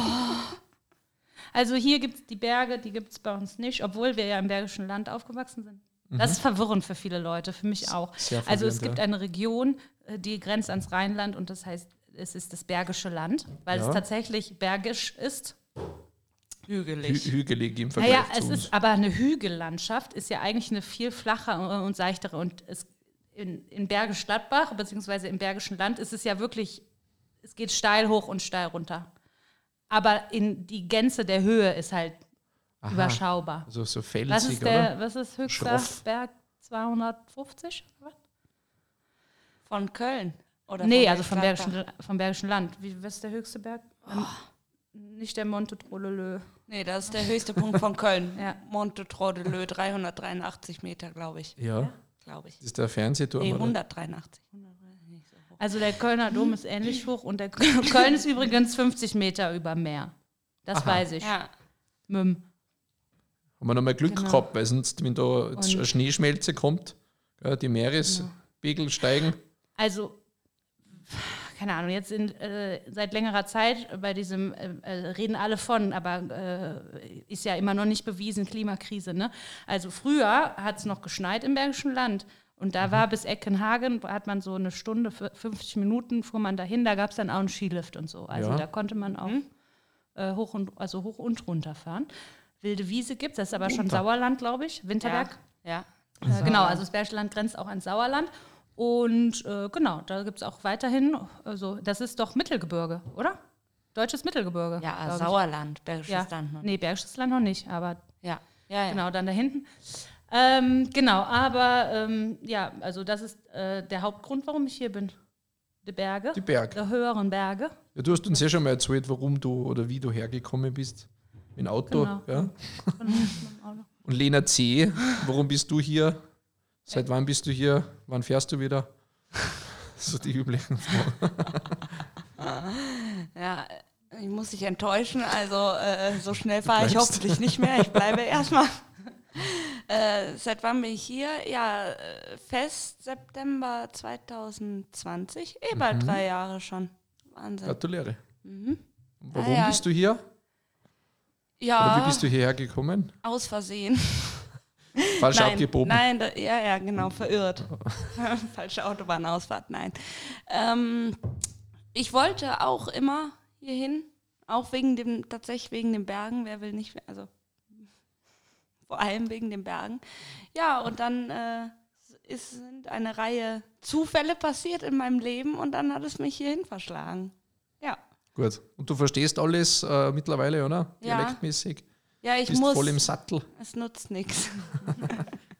Also hier gibt es die Berge, die gibt es bei uns nicht, obwohl wir ja im Bergischen Land aufgewachsen sind. Das ist verwirrend für viele Leute, für mich auch. Mhm. Also es gibt eine Region, äh, die grenzt ans Rheinland und das heißt, es ist das Bergische Land, weil Ja. es tatsächlich bergisch ist. Hügelig. Hü hügelig im Vergleich Naja, zu es uns. ist aber eine Hügellandschaft, ist ja eigentlich eine viel flachere und seichtere. Und es, in, in Bergisch Gladbach, beziehungsweise im Bergischen Land, ist es ja wirklich, es geht steil hoch und steil runter. Aber in die Gänze der Höhe ist halt Aha. überschaubar. Also so Was felsig, ist, der, oder? was ist höchster Schroff. Berg? 250? Was? Von Köln? Oder Nee, also vom? Bergischen, vom Bergischen Land. Wie, was ist der höchste Berg? Ähm, Nicht der Monte Trolelö. Nee, das ist der höchste Punkt von Köln. Ja. Monte Trodelö, 383 Meter, glaube ich. Ja, Glaube ich. das ist der Fernsehturm. Nee, oder? 183. Also der Kölner Dom ist ähnlich hoch und der Köln ist übrigens 50 Meter über Meer. Das Aha. weiß ich. Ja. Müm. Haben wir nochmal Glück Genau. gehabt, weil sonst, wenn da eine Schneeschmelze kommt, ja, die Meerespegel steigen. Also keine Ahnung, jetzt in, äh, seit längerer Zeit bei diesem, äh, äh, reden alle von, aber äh, ist ja immer noch nicht bewiesen, Klimakrise. Ne? Also früher hat es noch geschneit im Bergischen Land. Und da war bis Eckenhagen, hat man so eine Stunde, 50 Minuten fuhr man dahin, da gab es dann auch einen Skilift und so. Also Ja. da konnte man auch äh, hoch, und, also hoch und runter fahren. Wilde Wiese gibt es, das ist aber schon Runter. Sauerland, glaube ich, Winterberg. Ja. Äh, genau, also das Bergische Land grenzt auch an Sauerland. Und äh, genau, da gibt es auch weiterhin, also das ist doch Mittelgebirge, oder? Deutsches Mittelgebirge. Ja. Sauerland, Bergisches Ja, Land. ne? nee, Bergisches Land noch nicht, aber Ja, ja, ja. genau, dann da hinten. Ähm, genau, aber ähm, ja, also das ist äh, der Hauptgrund, warum ich hier bin. Die Berge, Die Berg. die höheren Berge. Ja, du hast uns ja schon mal erzählt, warum du oder wie du hergekommen bist. Mit dem Auto. Genau. Ja. Auto. Und Lena C., warum bist du hier? Seit wann bist du hier? Wann fährst du wieder? So die üblichen Fragen. Ja, ich muss dich enttäuschen. Also äh, so schnell fahre ich hoffentlich nicht mehr. Ich bleibe erstmal. Äh, seit wann bin ich hier? Ja, äh, fest September 2020. Eh Mhm. bald drei Jahre schon. Wahnsinn. Gratuliere. Mhm. Warum Ah, ja. bist du hier? Oder Ja, wie bist du hierher gekommen? aus Versehen. Falsch nein, abgebogen. nein, da, ja, ja, genau, verirrt. Falsche Autobahnausfahrt, nein. Ähm, ich wollte auch immer hierhin, auch wegen dem, tatsächlich wegen den Bergen, wer will nicht, also vor allem wegen den Bergen. Ja, und dann äh, ist, sind eine Reihe Zufälle passiert in meinem Leben und dann hat es mich hierhin verschlagen. Ja. Gut. Und du verstehst alles äh, mittlerweile, oder? Ja. Dialektmäßig. Ja, ich Bist muss. voll im Sattel. Es nutzt nichts.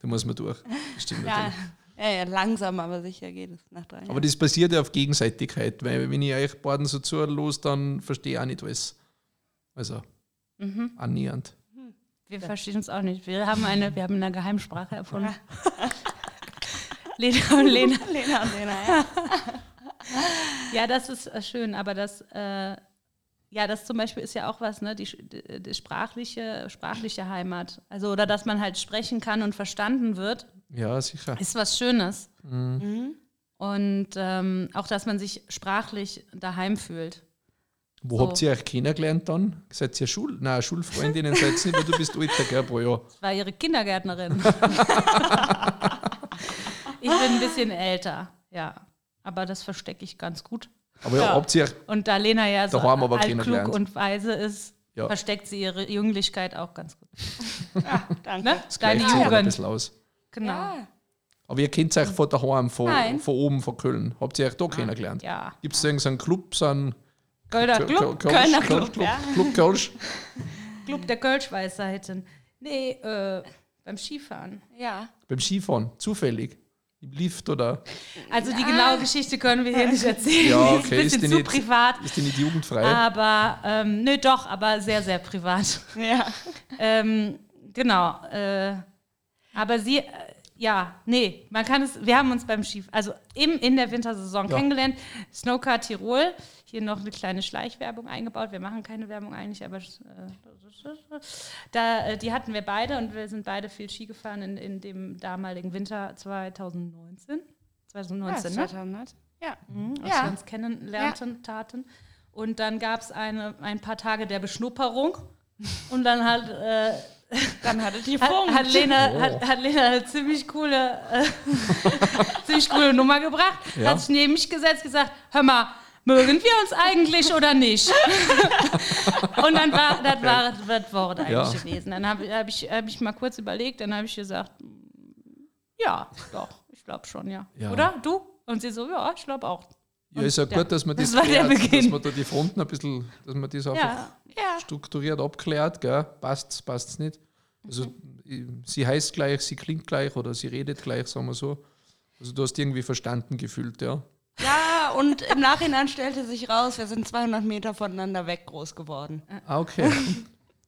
Da muss man durch. Stimmt Ja, ja, ja, langsam, aber sicher geht es nach drei Jahren. Aber das basiert ja auf Gegenseitigkeit, weil wenn ich euch beiden so zuhöre, dann verstehe ich auch nicht alles. Also Mhm. annähernd. Wir verstehen uns auch nicht. Wir haben eine, wir haben eine Geheimsprache erfunden. Lena und Lena. Lena und Lena, ja. Ja, das ist äh, schön, aber das, äh, ja, das zum Beispiel ist ja auch was, ne, die, die, sprachliche, sprachliche Heimat. Also, oder dass man halt sprechen kann und verstanden wird, Ja, sicher. ist was Schönes. Mhm. Und ähm, auch, dass man sich sprachlich daheim fühlt. Wo So. habt ihr euch kennengelernt dann? Seid ihr Schul Nein, Schulfreundinnen seid ihr nicht, weil du bist älter, gell, pro Jahr. Das war ihre Kindergärtnerin. ich bin ein bisschen älter, ja. Aber das verstecke ich ganz gut. Aber ja, euch, Und da Lena ja so aber altklug kennengelernt. und weise ist, Ja. versteckt sie ihre Jünglichkeit auch ganz gut. Ja, danke. Ne? das Deine aber ein Jugend. bisschen aus. Genau. Ja. Aber ihr kennt euch von daheim, von, Nein. von oben, von Köln. Habt ihr euch da kennengelernt? Ja. Gibt es irgendeinen Club, so einen Kölner Kö- Club, Kö- Kölner Kölsch- Club, ja. Club Kölsch? Club der Kölschweisheiten. Nee, äh, beim Skifahren. ja. Beim Skifahren, zufällig. Im Lift oder Also die genaue Geschichte können wir hier nicht erzählen. Ja, Die okay, ist ist ein die bisschen zu nicht- privat. ist die nicht jugendfrei? Aber, ähm, nö, doch, aber sehr, sehr privat. Ja. ähm, genau. Äh, aber sie, äh, ja, nee, man kann es, wir haben uns beim Ski, also im, in der Wintersaison Ja. kennengelernt. Snowcar Tirol, hier noch eine kleine Schleichwerbung eingebaut. Wir machen keine Werbung eigentlich, aber äh, da, äh, die hatten wir beide und wir sind beide viel Ski gefahren in, in dem damaligen Winter 2019. 2019, ne? 2000. Ja. Mhm, als Ja. wir uns kennenlernten, taten. Und dann gab es ein paar Tage der Beschnupperung. Und dann hat, äh, Dann hattet ihr hat, Funk. hat, Lena, Oh. hat, hat Lena eine ziemlich coole, äh, ziemlich coole Nummer gebracht. Ja. Hat sich neben mich gesetzt gesagt, hör mal, mögen wir uns eigentlich oder nicht? Und dann war das, war das Wort eigentlich Ja. gewesen. Dann habe hab ich, hab ich mal kurz überlegt, dann habe ich gesagt, ja, doch, ich glaube schon, ja. Ja. Oder? Du? Und sie so, ja, ich glaube auch. ja, ist ja ja, gut, dass man das, das klärt, dass man da die Fronten ein bisschen, dass man das einfach strukturiert abklärt, gell? Passt's, passt's nicht. Also sie heißt gleich, sie klingt gleich oder sie redet gleich, sagen wir so. Also du hast irgendwie verstanden gefühlt, ja. Ja, und im Nachhinein stellte sich raus, wir sind 200 Meter voneinander weg groß geworden. Ah, okay.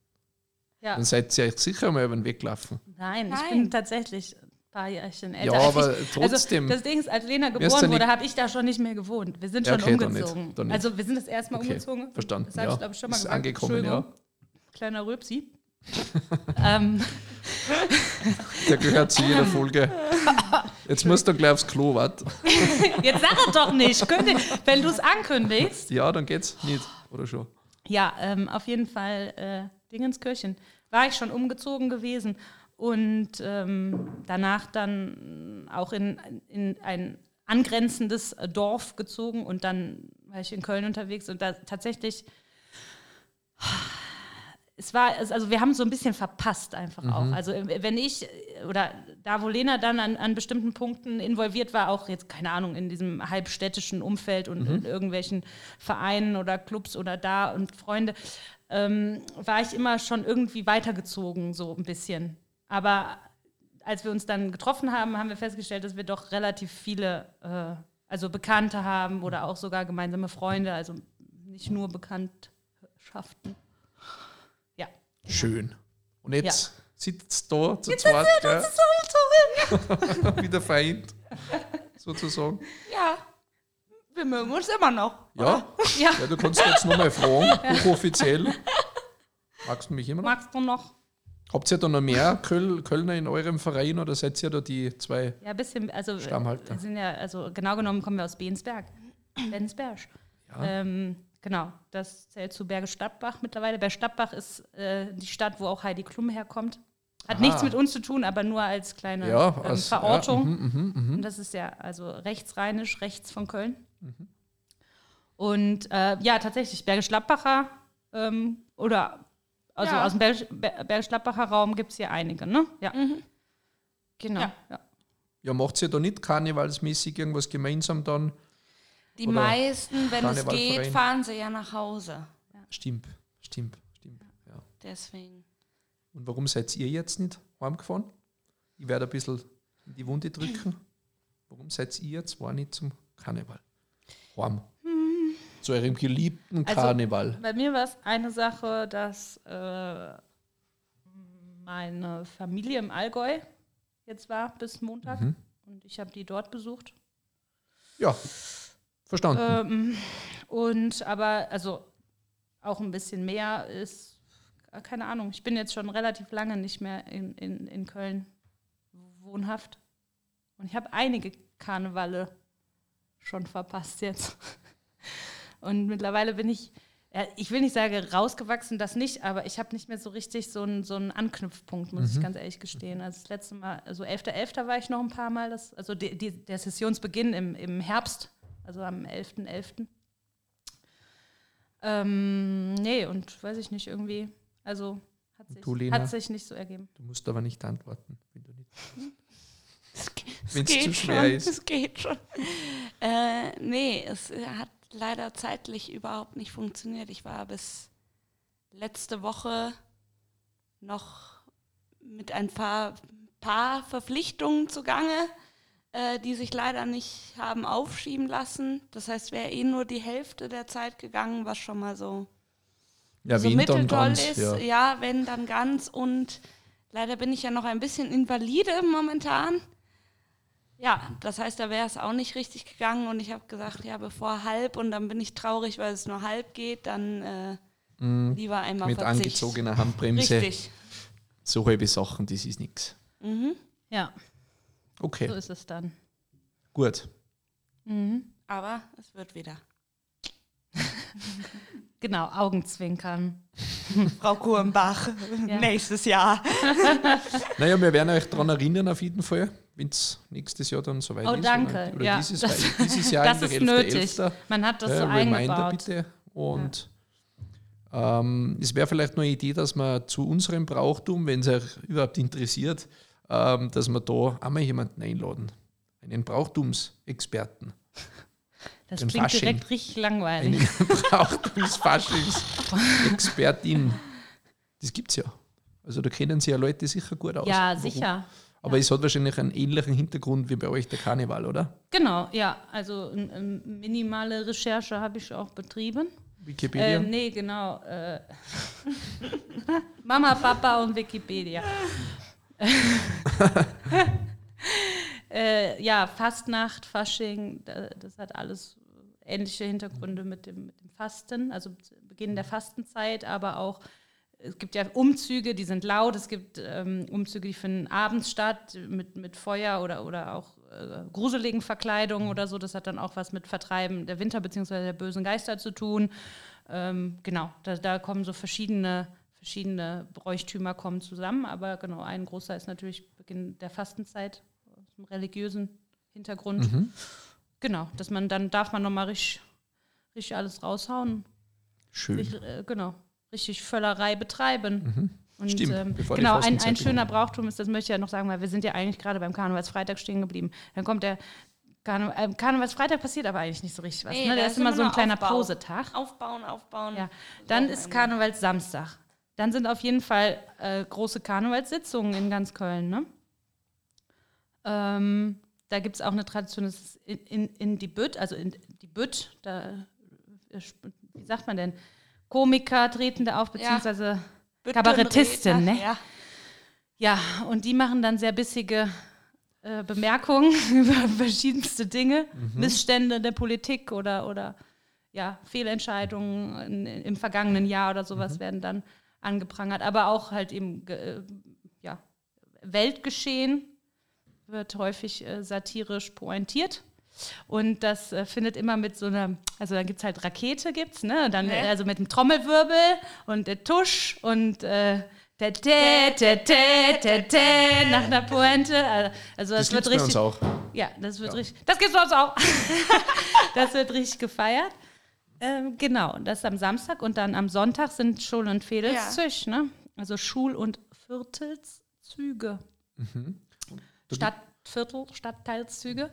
ja. Dann seid ihr euch sicher mal über den Weg gelaufen. Nein, ich Nein. bin tatsächlich ein paar Jährchen älter. Ja, als aber ich, trotzdem. Also das Ding ist, als Lena geboren wurde, habe ich da schon nicht mehr gewohnt. Wir sind schon okay, dann nicht, umgezogen. dann nicht. Also wir sind das erste Mal Okay, umgezogen. verstanden. Das habe ja. ich, glaube ich, schon mal Ist gesagt. angekommen, ja. Kleiner Röpsi. ähm, Der gehört zu jeder Folge. Jetzt musst du gleich aufs Klo, warte. Jetzt sag es doch nicht. Wenn du es ankündigst. Ja, dann geht's nicht. Oder schon? Ja, ähm, auf jeden Fall äh, Dingenskirchen. War ich schon umgezogen gewesen und ähm, danach dann auch in, in ein angrenzendes Dorf gezogen und dann war ich in Köln unterwegs und da tatsächlich es war, also wir haben so ein bisschen verpasst einfach auch. Also wenn ich oder da, wo Lena dann an, an bestimmten Punkten involviert war, auch jetzt, keine Ahnung, in diesem halbstädtischen Umfeld und in irgendwelchen Vereinen oder Clubs oder da und Freunde, ähm, war ich immer schon irgendwie weitergezogen, so ein bisschen. Aber als wir uns dann getroffen haben, haben wir festgestellt, dass wir doch relativ viele, äh, also Bekannte haben oder auch sogar gemeinsame Freunde, also nicht nur Bekanntschaften. Ja. Schön. Und jetzt Ja. sitzt da zu zweit, gell? wieder vereint, sozusagen. Ja, wir mögen uns immer noch. Ja? Ja. ja, du kannst jetzt nochmal fragen, hochoffiziell. Magst du mich immer noch? Magst du noch? Habt ihr da noch mehr Köl Kölner in eurem Verein oder seid ihr da die zwei? Ja, ein bisschen, also Stammhalter. wir sind ja, also genau genommen kommen wir aus Bensberg. Bensberg. Ähm, genau, das zählt zu Bergisch Stadtbach mittlerweile. Bergisch Stadtbach ist äh, die Stadt, wo auch Heidi Klum herkommt. Hat Aha. nichts mit uns zu tun, aber nur als kleine Ja, ähm, als- Verortung. ja, mhm, mhm, Und das ist ja also rechtsrheinisch, rechts von Köln. Mhm. Und äh, ja, tatsächlich, Bergisch Gladbacher ähm, oder also Ja. aus dem Bergisch, Ber- Bergisch Gladbacher Raum gibt es hier einige, ne? Ja. Genau. Ja. Ja. Ja, macht ihr da nicht karnevalsmäßig irgendwas gemeinsam dann? Die Oder meisten, wenn es geht, fahren sie ja nach Hause. Stimmt, stimmt, stimmt. Ja. Deswegen. Und warum seid ihr jetzt nicht heimgefahren? Ich werde ein bisschen in die Wunde drücken. Warum seid ihr zwar nicht zum Karneval? Heim. Zu eurem geliebten Also- Karneval. Bei mir war es eine Sache, dass äh, meine Familie im Allgäu jetzt war bis Montag Mhm. und ich habe die dort besucht. Ja, verstanden. Ähm, und aber, also auch ein bisschen mehr ist, äh, keine Ahnung, ich bin jetzt schon relativ lange nicht mehr in, in, in Köln wohnhaft. Und ich habe einige Karnevalle schon verpasst jetzt. Und mittlerweile bin ich, ja, ich will nicht sagen rausgewachsen, das nicht, aber ich habe nicht mehr so richtig so einen so einen Anknüpfpunkt, muss ich ganz ehrlich gestehen. Also das letzte Mal, also 11.11. war ich noch ein paar Mal, das, also die, die, der Sessionsbeginn im, im Herbst, also am 11.11. Ähm, nee, und weiß ich nicht, irgendwie, also hat sich, du, Lena? hat sich nicht so ergeben. Du musst aber nicht antworten, wenn du nicht. Es, ge- es zu schwer schon, ist. Es geht schon. Äh, nee, es hat leider zeitlich überhaupt nicht funktioniert. Ich war bis letzte Woche noch mit ein paar, paar Verpflichtungen zugange, äh, die sich leider nicht haben aufschieben lassen. Das heißt, wäre eh nur die Hälfte der Zeit gegangen, was schon mal so Ja, so mitteltoll ganz, ist. ja. Ja. wenn dann ganz. Und leider bin ich ja noch ein bisschen invalide momentan. Ja, das heißt, da wäre es auch nicht richtig gegangen. Und ich habe gesagt, ja, bevor halb und dann bin ich traurig, weil es nur halb geht, dann äh, lieber einmal Mit Verzicht. angezogener Handbremse. Richtig. So halbe Sachen, das ist nichts. Mhm. Ja, Okay, so ist es dann. gut. Aber es wird wieder. Genau, Augenzwinkern. Frau Kurmbach, Ja. nächstes Jahr. Naja, wir werden euch daran erinnern auf jeden Fall, wenn es nächstes Jahr dann soweit Oh, ist. danke. Oder, Ja, dieses, das- dieses Jahr das ist der 11.11. nötig. Man hat das Ja, so Reminder eingebaut. bitte. Und ähm, es wäre vielleicht noch eine Idee, dass man zu unserem Brauchtum, wenn es euch überhaupt interessiert, ähm, dass wir da einmal jemanden einladen. Einen Brauchtumsexperten. Das Den klingt Fasching. direkt richtig langweilig. Eine Brauchtumsfaschingsexpertin. Das gibt es ja. Also da kennen sich ja Leute sicher gut aus. Ja, Warum? sicher. Aber es hat wahrscheinlich einen ähnlichen Hintergrund wie bei euch der Karneval, oder? Genau, ja. Also eine ähm, minimale Recherche habe ich auch betrieben. Wikipedia? Äh, nee, genau. Äh, Mama, Papa und Wikipedia. äh, ja, Fastnacht, Fasching, da- das hat alles ähnliche Hintergründe mit dem, mit dem Fasten, also Beginn der Fastenzeit, aber auch es gibt ja Umzüge, die sind laut, es gibt ähm, Umzüge, die finden abends statt mit, mit Feuer oder, oder auch äh, gruseligen Verkleidungen oder so. Das hat dann auch was mit Vertreiben der Winter bzw. der bösen Geister zu tun. Ähm, genau, da, da kommen so verschiedene, verschiedene Bräuchtümer kommen zusammen, aber genau, ein großer ist natürlich Beginn der Fastenzeit aus dem religiösen Hintergrund. Mhm. Genau, dass man dann darf man nochmal richtig, richtig alles raushauen. Schön. Sich, äh, genau, richtig Völlerei betreiben. Und, Mhm. Stimmt, ähm, genau, ein, ein schöner. Brauchtum ist, das möchte ich ja noch sagen, weil wir sind ja eigentlich gerade beim Karnevalsfreitag stehen geblieben. Dann kommt der Karne äh, Karnevalsfreitag passiert aber eigentlich nicht so richtig was. Nee, ne? da Der ist ist immer so ein kleiner Aufbau. Pausetag. Aufbauen, aufbauen. Ja. Dann ist. Karnevalssamstag. Dann sind auf jeden Fall äh, große Karnevalssitzungen in ganz Köln. Ne? Ähm, da gibt es auch eine Tradition, das ist in, in, in die Bütt, also in die Bütt, da, äh, wie sagt man denn, Komiker treten da auf, beziehungsweise Büttenredner, Kabarettistin, ne? Ja. Ja, und die machen dann sehr bissige äh, Bemerkungen über verschiedenste Dinge, Missstände der Politik oder, oder ja, Fehlentscheidungen in, im vergangenen Jahr oder sowas werden dann angeprangert. Aber auch halt eben äh, ja, Weltgeschehen wird häufig äh, satirisch pointiert. Und das äh, findet immer mit so einer, also dann gibt es halt Rakete, gibt's, ne? Dann, Ne? äh, also mit dem Trommelwirbel und der Tusch und äh, der Tä, Tä, Tä, Tä, Tä, nach einer Pointe. Äh, Also das, Das wird gibt's bei uns richtig. auch. Ja, das wird richtig. Das gibt's bei uns auch. das wird richtig gefeiert. Ähm, genau, das ist am Samstag und dann am Sonntag sind Schul- und Fädelszüch, ne? Also Schul- und Viertelszüge. Stadtviertel, Stadtteilszüge.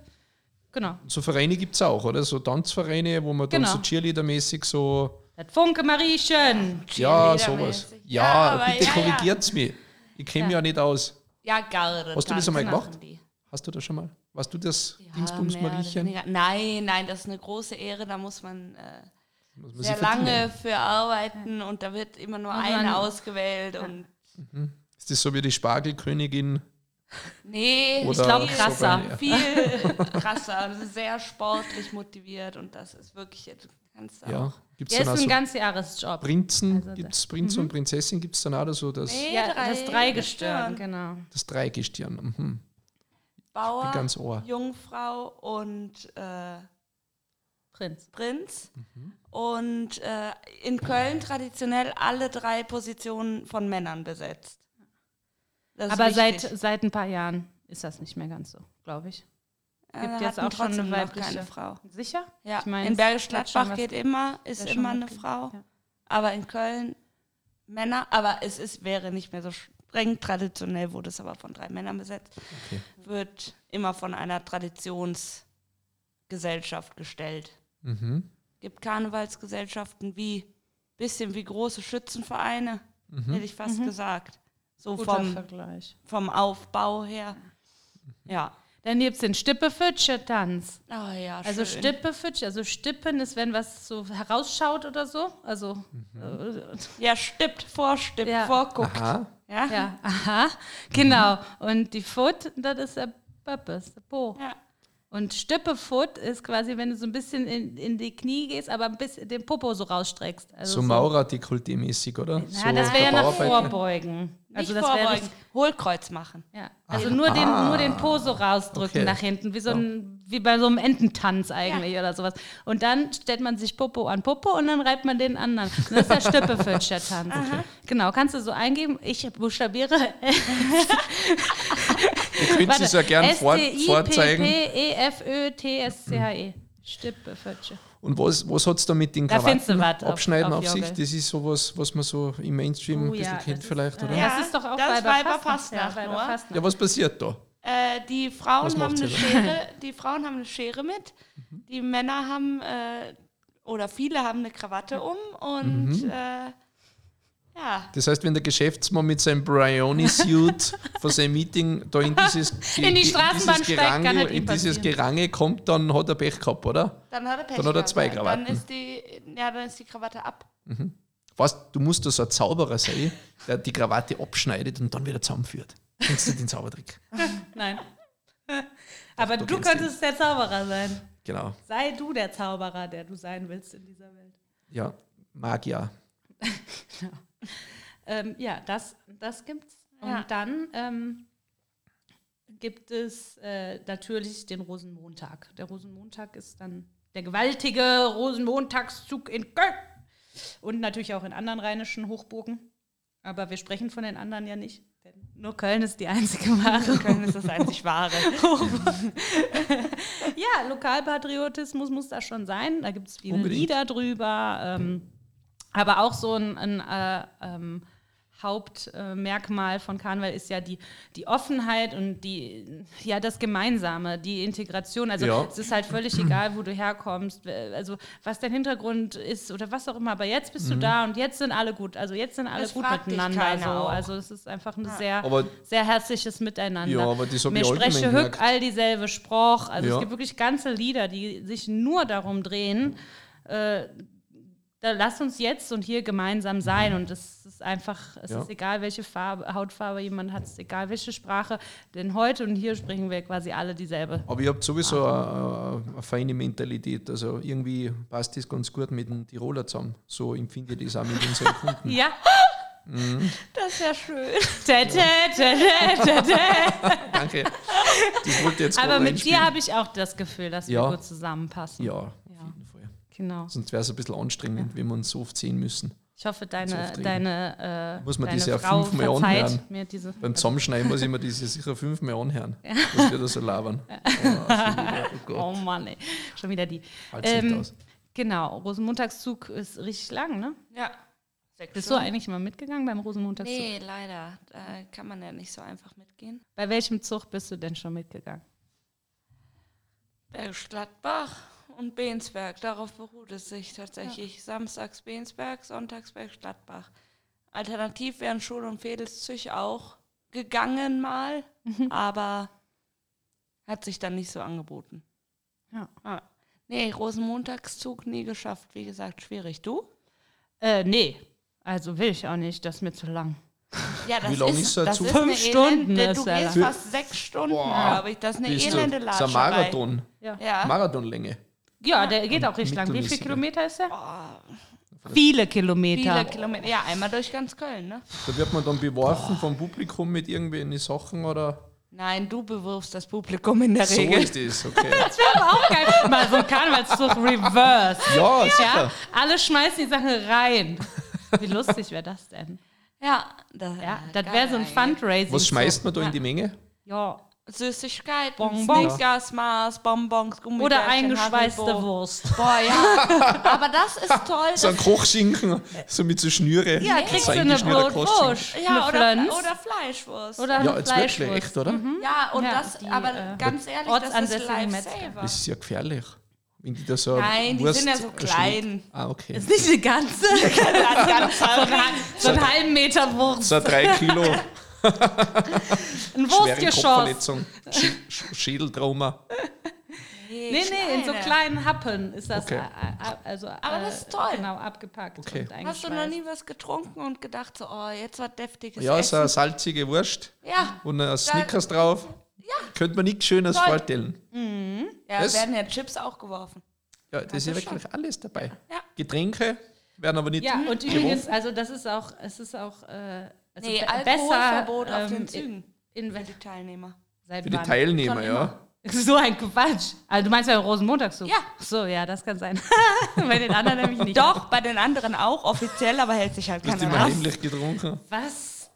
Genau. So Vereine gibt es auch, oder? So Tanzvereine, wo man dann Genau. so Cheerleader-mäßig so. Das Funke Mariechen. Ja, sowas. Ja, Ja, bitte ja, ja. korrigiert's mich. Ich kenne mich ja nicht aus. Ja, Garde. Hast du das einmal gemacht? die. Hast du das schon mal? Warst du das Ja, Dingsbums Mariechen? Nein, nein, das ist eine große Ehre. Da muss man äh, Muss man sehr lange für arbeiten und da wird immer nur Muss eine man- ausgewählt. Und Ist das so wie die Spargelkönigin? nee, Oder glaub, so krasser. bei- viel krasser. Also sehr sportlich motiviert und das ist wirklich. Du kannst Ja, ja. gibt es Ja, ist auch ein so Ganzjahresjob. Prinzen? Also gibt es Prinz und Prinzessin? Gibt es dann auch so das, Nee. Ja, drei das Dreigestirn, Gestirn. genau. das Dreigestirn? Mhm. Bauer, ganz. Jungfrau und äh, Prinz. Prinz. Mhm. Und äh, in Köln traditionell alle drei Positionen von Männern besetzt. Aber seit, wichtig. seit ein paar Jahren ist das nicht mehr ganz so, glaube ich. Äh, gibt hatten jetzt auch schon eine weibliche- keine Frau. Sicher? Ja, Ich mein, in Bergisch Gladbach geht immer, ist immer eine Frau. ja. Aber in Köln Männer, aber es ist, wäre nicht mehr so streng. Traditionell wurde es aber von drei Männern besetzt. Okay. Wird immer von einer Traditionsgesellschaft gestellt. Mhm. Gibt Karnevalsgesellschaften wie bisschen wie große Schützenvereine, Mhm. hätte ich fast gesagt. So Guter vom, Vergleich. vom Aufbau her. Ja. Dann gibt es den Stippefütsche-Tanz. Oh ja, Also schön. Stippefütsch, also Stippen ist, wenn was so herausschaut oder so. Also, Ja, stippt, vorstippt, Ja. vorguckt. Aha. Ja? ja, aha, genau. Und die Foot, das ist der Pöppes, der Po. Ja. Und Stippefoot ist quasi, wenn du so ein bisschen in, in die Knie gehst, aber ein bisschen den Popo so rausstreckst. Also So Maurer-Dekolleté-mäßig, oder? Ja, so das wäre ja nach. Vorbeugen. Nicht Also das wäre vorbeugen, richtig- Hohlkreuz machen. Ja, also nur den, Ah. nur den Po so rausdrücken Okay. nach hinten, wie, so ein, wie bei so einem Ententanz eigentlich oder sowas. Und dann stellt man sich Popo an Popo und dann reibt man den anderen. Und das ist der Stippefütscher-Tanz. Genau, kannst du so eingeben. Ich buchstabiere Ihr könnt es ja gern vor, vorzeigen. S-T-I-P-P-E-F-Ö-T-S-C-H-E. Stippefütscher. Und was, was hat es da mit den Da Krawatten was auf- abschneiden auf auf, sich? Jogge. Das ist sowas, was man so im Mainstream ein Oh bisschen ja, kennt vielleicht, oder? Ja. Ja. Das ist doch auch das Weiberfastnacht. Ja. Weiberfastnacht. was passiert da? Äh, die Frauen Was haben eine da? Schere, die Frauen haben eine Schere mit, die Männer haben äh, oder viele haben eine Krawatte um und Mhm. äh, ja, Das heißt, wenn der Geschäftsmann mit seinem Bryony-Suit von seinem Meeting da in dieses, In die Straßenbahn dieses steigt, kann Gerangel, in dieses. Gerange kommt, dann hat er Pech gehabt, oder? dann hat er Pech Dann hat er zwei. Krawatten. Dann ist die, ja, dann ist die Krawatte ab. Weißt du, musst da so ein Zauberer sein, der die Krawatte abschneidet und dann wieder zusammenführt. Kennst du den Zaubertrick? Nein. Aber du du kennst könntest der Zauberer sein. Genau. Sei du der Zauberer, der du sein willst in dieser Welt. Ja, Magier. Ähm, ja, das, das gibt's. Und Ja. dann ähm, gibt es äh, natürlich den Rosenmontag. Der Rosenmontag ist dann der gewaltige Rosenmontagszug in Köln. Und natürlich auch in anderen rheinischen Hochburgen. Aber wir sprechen von den anderen ja nicht. Denn nur Köln ist die einzige wahre. Köln ist das einzig Wahre. Ja, Lokalpatriotismus muss da schon sein. Da gibt es viele Unbedingt. Lieder drüber. Ähm, aber auch so ein, ein äh, ähm, Hauptmerkmal von Karneval ist ja die, die Offenheit und die, ja, das Gemeinsame, die Integration. Also Ja. es ist halt völlig egal, wo du herkommst, also was dein Hintergrund ist oder was auch immer. Aber jetzt bist du da und jetzt sind alle gut. Also jetzt sind alle Das gut miteinander. So. Also es ist einfach ein sehr, Aber- sehr herzliches Miteinander. Ja, aber das hab Mir ich allgemein spreche gemerkt. Hück all dieselbe Spruch. Also Ja. es gibt wirklich ganze Lieder, die sich nur darum drehen, äh, da lass uns jetzt und hier gemeinsam sein. Und es ist einfach, es Ja. ist egal, welche Farbe, Hautfarbe jemand hat, es ist egal, welche Sprache. Denn heute und hier sprechen wir quasi alle dieselbe. Aber ihr habt sowieso eine, eine feine Mentalität. Also irgendwie passt das ganz gut mit den Tiroler zusammen. So empfinde ich das auch mit unseren Kunden. Ja. Das ist ja schön. Tä, tä, tä. Danke. Das wollte jetzt Aber mit dir habe ich auch das Gefühl, dass Ja. wir gut zusammenpassen. Ja. Genau. Sonst wäre es ein bisschen anstrengend, wenn wir uns so oft sehen müssen. Ich hoffe, deine, auftreten. deine, äh, Muss man deine diese ja Frau fünfmal anhören. mir diese. Beim Zusammenschneiden muss ich mir diese sicher fünfmal anhören, was wir da so labern. Oh, wieder, oh Oh Mann, ey. schon wieder die. halt's nicht Ähm, aus. genau, Rosenmontagszug ist richtig lang, ne? Ja. Sechs Bist du eigentlich mal mitgegangen beim Rosenmontagszug? Nee, leider. Da kann man ja nicht so einfach mitgehen. Bei welchem Zug bist du denn schon mitgegangen? Bergisch Gladbach und Bensberg. Darauf beruht es sich tatsächlich. Samstags Bensberg, sonntags Bergisch Gladbach. Alternativ wären Schul- und Vedelszüch auch gegangen mal, aber hat sich dann nicht so angeboten. Ja. Ah. Nee, Rosenmontagszug nie geschafft. Wie gesagt, schwierig. Du? Äh, nee. Also will ich auch nicht, das ist mir zu lang. Ja, das Wie lang ist, ist so ein das Fünf eine Stunden elende, ist Du ja gehst fast sechs Stunden, glaube ich. Das ist eine elende das ist ein. Marathon. Ja. Marathonlänge. Ja, der geht auch richtig lang. Wie viele. Kilometer ist der? Oh, Viele Kilometer. viele Kilometer. Ja, einmal durch ganz Köln, ne? Da wird man dann beworfen vom Publikum mit irgendwelchen Sachen oder Nein, du bewirfst das Publikum in der so Regel. ist das, okay. Aber auch geil. Mal so ein Karnevalszug reverse. Ja, Ja, sicher. alle schmeißen die Sachen rein. Wie lustig wäre das denn? Ja, das, Ja, das wäre so ein Fundraising. Was schmeißt man da in die Menge? Ja. Süßigkeiten, Bonbons. Snickers, Mars, Bonbons, Gummibärchen, Oder eingeschweißte Haribo. Wurst. Boah, ja. Aber das ist toll. So ein Das, Kochschinken, so mit so Schnüre. Ja, kriegst du eine Brotwurst. ja, oder, oder Fleischwurst. Oder Ja, jetzt wirklich, Fleischwurst. echt, oder? ja, und Ja, das, die, aber äh, ganz ehrlich, das ist. Lifesaver. Das ist ja gefährlich. Wenn die da so Nein, die Wurst sind ja so klein. Ah, okay. Ist nicht eine ganze. ganz so, ein, so einen halben Meter Wurst. So 3 Kilo Ein Wurstgeschoss. Sch Sch Schädeltrauma. Nee, nee, in so kleinen Happen ist das. Okay. äh, äh, also, Aber das ist äh, toll. Genau, abgepackt. Okay. Und Hast du noch nie was getrunken und gedacht, so, oh, jetzt was deftiges Ja, so eine Essen? salzige Wurst Ja, und ein Snickers drauf. Ja. Könnte man nichts Schönes Toll. vorstellen. ja Das- werden ja Chips auch geworfen. Ja, das ist ja das wirklich alles dabei. Ja. Getränke werden aber nicht Ja, und geworfen. übrigens, also das ist auch, es ist auch äh, also Nee, Alkoholverbot auf ähm, den Zügen In, für die Teilnehmer. seit Für die wann? Teilnehmer, Schon ja. immer. So ein Quatsch. Also du meinst ja Rosenmontagszug? Ja. So, ja, das kann sein. Bei den anderen nämlich nicht. Doch, bei den anderen auch offiziell, aber hält sich halt Du hast keiner immer raus. heimlich getrunken. Was?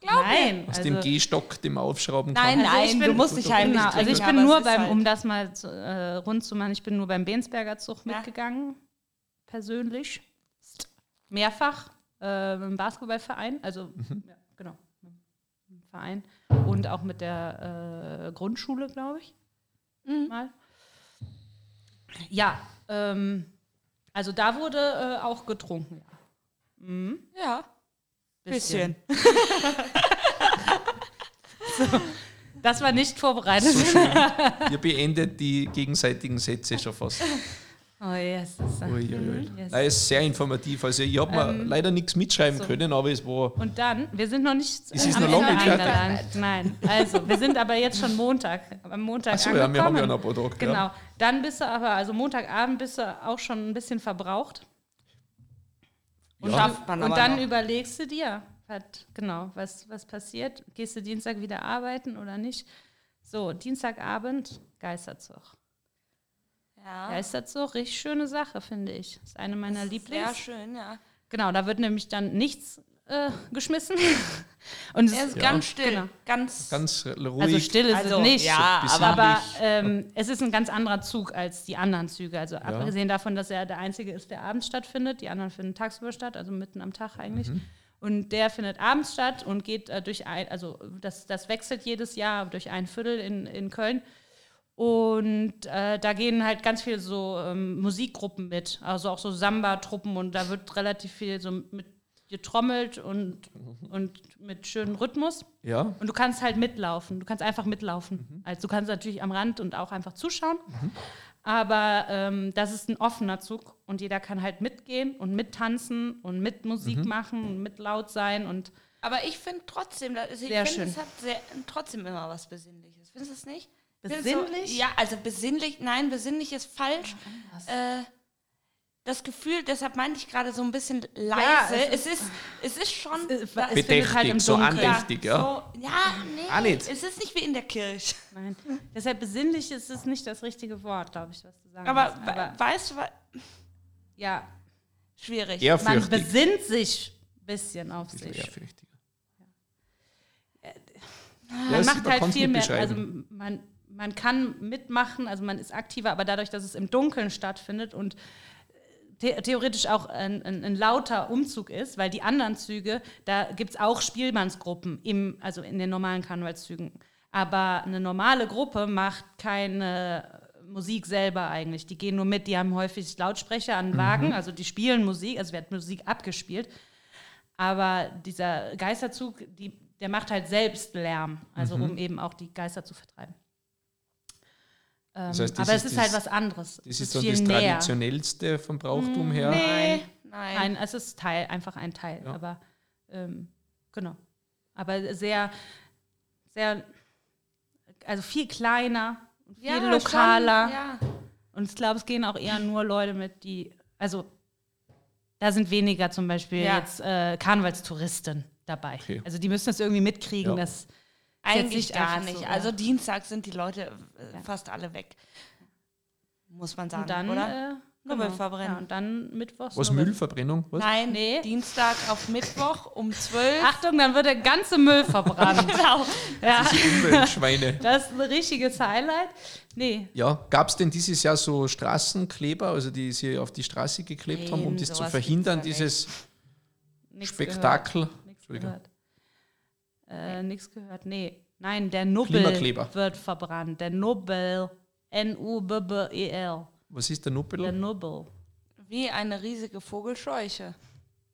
Glaub Nein. Aus also, dem Gehstock, dem aufschrauben kann. Nein, Also ich nein, bin- du musst dich heimlich Genau, also ich bin nur beim, halt- um das mal zu, äh, rund zu machen, ich bin nur beim Bensberger Zug Ja. mitgegangen, persönlich. Mehrfach äh, im Basketballverein, also Mhm. ja, genau, im Verein. Und auch mit der äh, Grundschule, glaube ich. Mhm. Mal. Ja, ähm, also da wurde äh, auch getrunken, ja. Ja, bisschen. Das war nicht vorbereitet. So. Ihr beendet die gegenseitigen Sätze schon fast. Oh, yes. das ist- Ui, ui, ui. Yes. Nein, es ist sehr informativ. Also ich habe mir leider nichts mitschreiben so. können, aber es war. Und dann, wir sind noch nicht Es ist am noch lange Ende angelangt. Nein, also wir sind aber jetzt schon Montag. Am Montag Achso, ja, angekommen. wir haben ja noch ein paar Tage. Genau. Ja. Dann bist du aber, also Montagabend bist du auch schon ein bisschen verbraucht. Und, Schafft man und dann noch. überlegst du dir, was, genau, was, was passiert. Gehst du Dienstag wieder arbeiten oder nicht? So, Dienstagabend, Geisterzug. Ja, Geisterzug, richtig schöne Sache, finde ich. Ist eine meiner Lieblings. sehr schön, ja. Genau, da wird nämlich dann nichts äh, geschmissen. Und es Er ist Ja. ganz still, Genau. ganz, Ganz ruhig. also still ist Also, es nicht. ja, aber Aber ähm, es ist ein ganz anderer Zug als die anderen Züge. Also abgesehen davon, dass er der einzige ist, der abends stattfindet. Die anderen finden tagsüber statt, also mitten am Tag eigentlich. Und der findet abends statt und geht äh, durch ein, also das, das wechselt jedes Jahr durch ein Viertel in, in Köln. Und äh, da gehen halt ganz viele so ähm, Musikgruppen mit, also auch so Samba-Truppen und da wird relativ viel so mit getrommelt und, und mit schönem Rhythmus. ja, Und du kannst halt mitlaufen. Du kannst einfach mitlaufen. Mhm. Also du kannst natürlich am Rand und auch einfach zuschauen. Aber ähm, das ist ein offener Zug und jeder kann halt mitgehen und mittanzen und mit Musik Mhm. machen und mit laut sein und aber ich finde trotzdem, das ist, ich Sehr finde, schön. es hat sehr, trotzdem immer was Besinnliches. Findest du es nicht? Besinnlich? So, ja, also besinnlich, nein, besinnlich ist falsch. Äh, das Gefühl, deshalb meinte ich gerade so ein bisschen leise. es es, ist, es ist schon. es, es da- findet halt im Bedächtig, so andächtig. ja. So, ja, nee. Nicht. Es ist nicht wie in der Kirche. Nein. Deshalb besinnlich ist es nicht das richtige Wort, glaube ich, was du sagen Aber, willst. we- weißt du, was? ja, Schwierig. man besinnt sich ein bisschen auf bisschen sich. ehrfürchtiger. man das macht halt viel mehr, also man, man kann mitmachen, also man ist aktiver, aber dadurch, dass es im Dunkeln stattfindet und the theoretisch auch ein, ein, ein lauter Umzug ist, weil die anderen Züge, da gibt es auch Spielmannsgruppen, im, also in den normalen Karnevalszügen. Aber eine normale Gruppe macht keine Musik selber eigentlich. Die gehen nur mit, die haben häufig Lautsprecher an Wagen, also die spielen Musik, also wird Musik abgespielt. Aber dieser Geisterzug, die, der macht halt selbst Lärm, also Mhm. um eben auch die Geister zu vertreiben. Ähm, Das heißt, das aber es ist ist halt das- was anderes. Das es ist dann das näher. Traditionellste vom Brauchtum her. Nee, nein. Ein, es ist Teil, einfach ein Teil. Ja. Aber ähm, genau. Aber sehr, sehr, also viel kleiner, und viel Ja, lokaler. Schon, ja. Und ich glaube, es gehen auch eher nur Leute mit, die, also da sind weniger zum Beispiel Ja. jetzt äh, Karnevalstouristen dabei. Okay. Also die müssen das irgendwie mitkriegen, Ja. dass Eigentlich gar nicht. so, also ja. Dienstag sind die Leute äh, Ja. fast alle weg. Muss man sagen, und dann oder? Äh, Nubbel genau. verbrennen. Ja, und dann Mittwochs. Was. Müllverbrennung? Was? Nein, Nee. Dienstag auf Mittwoch um 12. Achtung, dann wird der ganze Müll verbrannt. genau. ja, Umweltschweine. das ist ein richtiges Highlight. Nee, Ja, gab es denn dieses Jahr so Straßenkleber, also die sie auf die Straße geklebt haben, um Nein, das zu verhindern, dieses nichts Spektakel? Gehört. Nichts Entschuldigung. gehört. Äh, nichts gehört. Nee. Nein, der Nubbel Klimakleber. wird verbrannt. Der Nubbel. N-U-B-B-E-L. Was ist der Der Nuppel? Nubbel. Wie eine riesige Vogelscheuche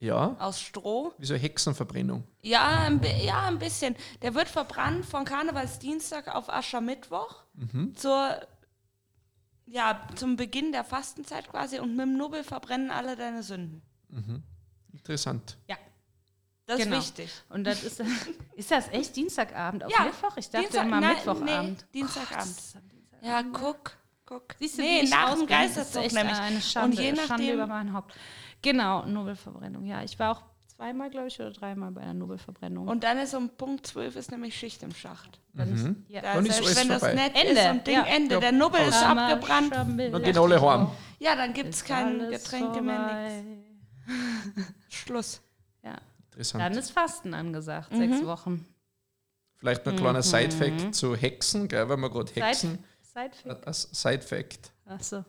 Ja, aus Stroh. wie so eine Hexenverbrennung. Ja ein, ja, ein bisschen. Der wird verbrannt von Karnevalsdienstag auf Aschermittwoch zur, ja, zum Beginn der Fastenzeit quasi und mit dem Nubbel verbrennen alle deine Sünden. Interessant. Ja. Das Genau. ist wichtig. Und das ist, ist das echt Dienstagabend auf Ja, Mittwoch? Ich dachte Dienstag- immer nein, Mittwochabend. nee, Dienstagabend. Gott, ist. Ja, guck, guck. Siehst du, nee, wie ich nach dem ist Geisterzug nämlich. Eine Schande, und je Schande über nachdem, mein Haupt. Genau, Nobelverbrennung. Ja, ich war auch zweimal, glaube ich, oder dreimal bei der Nobelverbrennung. und dann ist um Punkt 12 ist nämlich Schicht im Schacht. ist, ja, Da Dann ist selbst alles wenn das nett Ende, ist und Ding ja. Ende, Ja, der Nubbel ist aus. abgebrannt, Dann gehen alle heim. ja, dann gibt es Ist kein Getränke mehr. Schluss. Interessant. Dann ist Fasten angesagt, Mhm. sechs Wochen. Vielleicht noch ein kleiner Side-Fact zu Hexen, gell, weil wir gerade Hexen. Seit, Seit Ein Side-Fact Achso.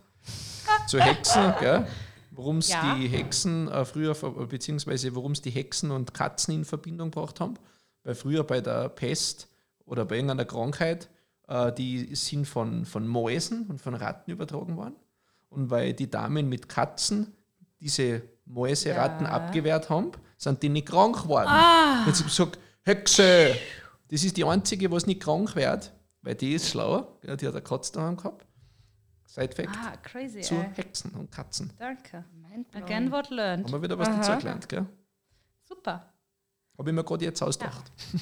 zu Hexen, gell? Warum es Ja. die Hexen äh, früher, beziehungsweise warum es die Hexen und Katzen in Verbindung gebracht haben. Weil früher bei der Pest oder bei irgendeiner Krankheit, äh, die sind von, von Mäusen und von Ratten übertragen worden. Und weil die Damen mit Katzen diese Mäuse, Ja. Ratten abgewehrt haben, sind die nicht krank geworden. Ah. Jetzt habe ich gesagt, Hexe, das ist die einzige, was nicht krank wird, weil die ist schlauer. Ja, die hat eine Katze daheim gehabt. Side-Fact Ah, crazy, zu ey. Hexen und Katzen. Danke. Again what learned. Haben wir wieder was dazu gelernt, gell? Super. Habe ich mir gerade jetzt ausgedacht.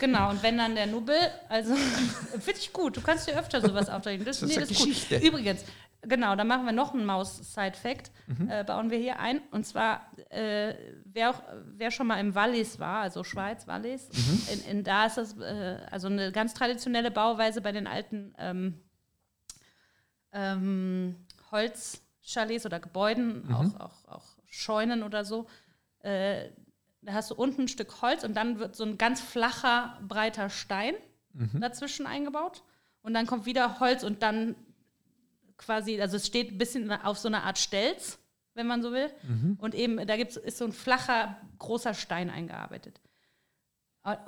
Genau, und wenn dann der Nubbel, also finde ich gut, du kannst dir öfter sowas auftreten. Das, Das ist nee, eine das ist gut. Geschichte. Übrigens, genau, dann machen wir noch einen Maus-Side-Fact, Mhm. äh, bauen wir hier ein. Und zwar äh, wer, auch, wer schon mal im Wallis war, also Schweiz, Wallis, Mhm. in, in, da ist das äh, also eine ganz traditionelle Bauweise bei den alten ähm, ähm, Holzchalets oder Gebäuden, Mhm. auch, auch, auch Scheunen oder so. Äh, da hast du unten ein Stück Holz und dann wird so ein ganz flacher, breiter Stein Mhm. dazwischen eingebaut. Und dann kommt wieder Holz und dann quasi, also es steht ein bisschen auf so einer Art Stelz, wenn man so will. Mhm. Und eben, da gibt's, ist so ein flacher, großer Stein eingearbeitet.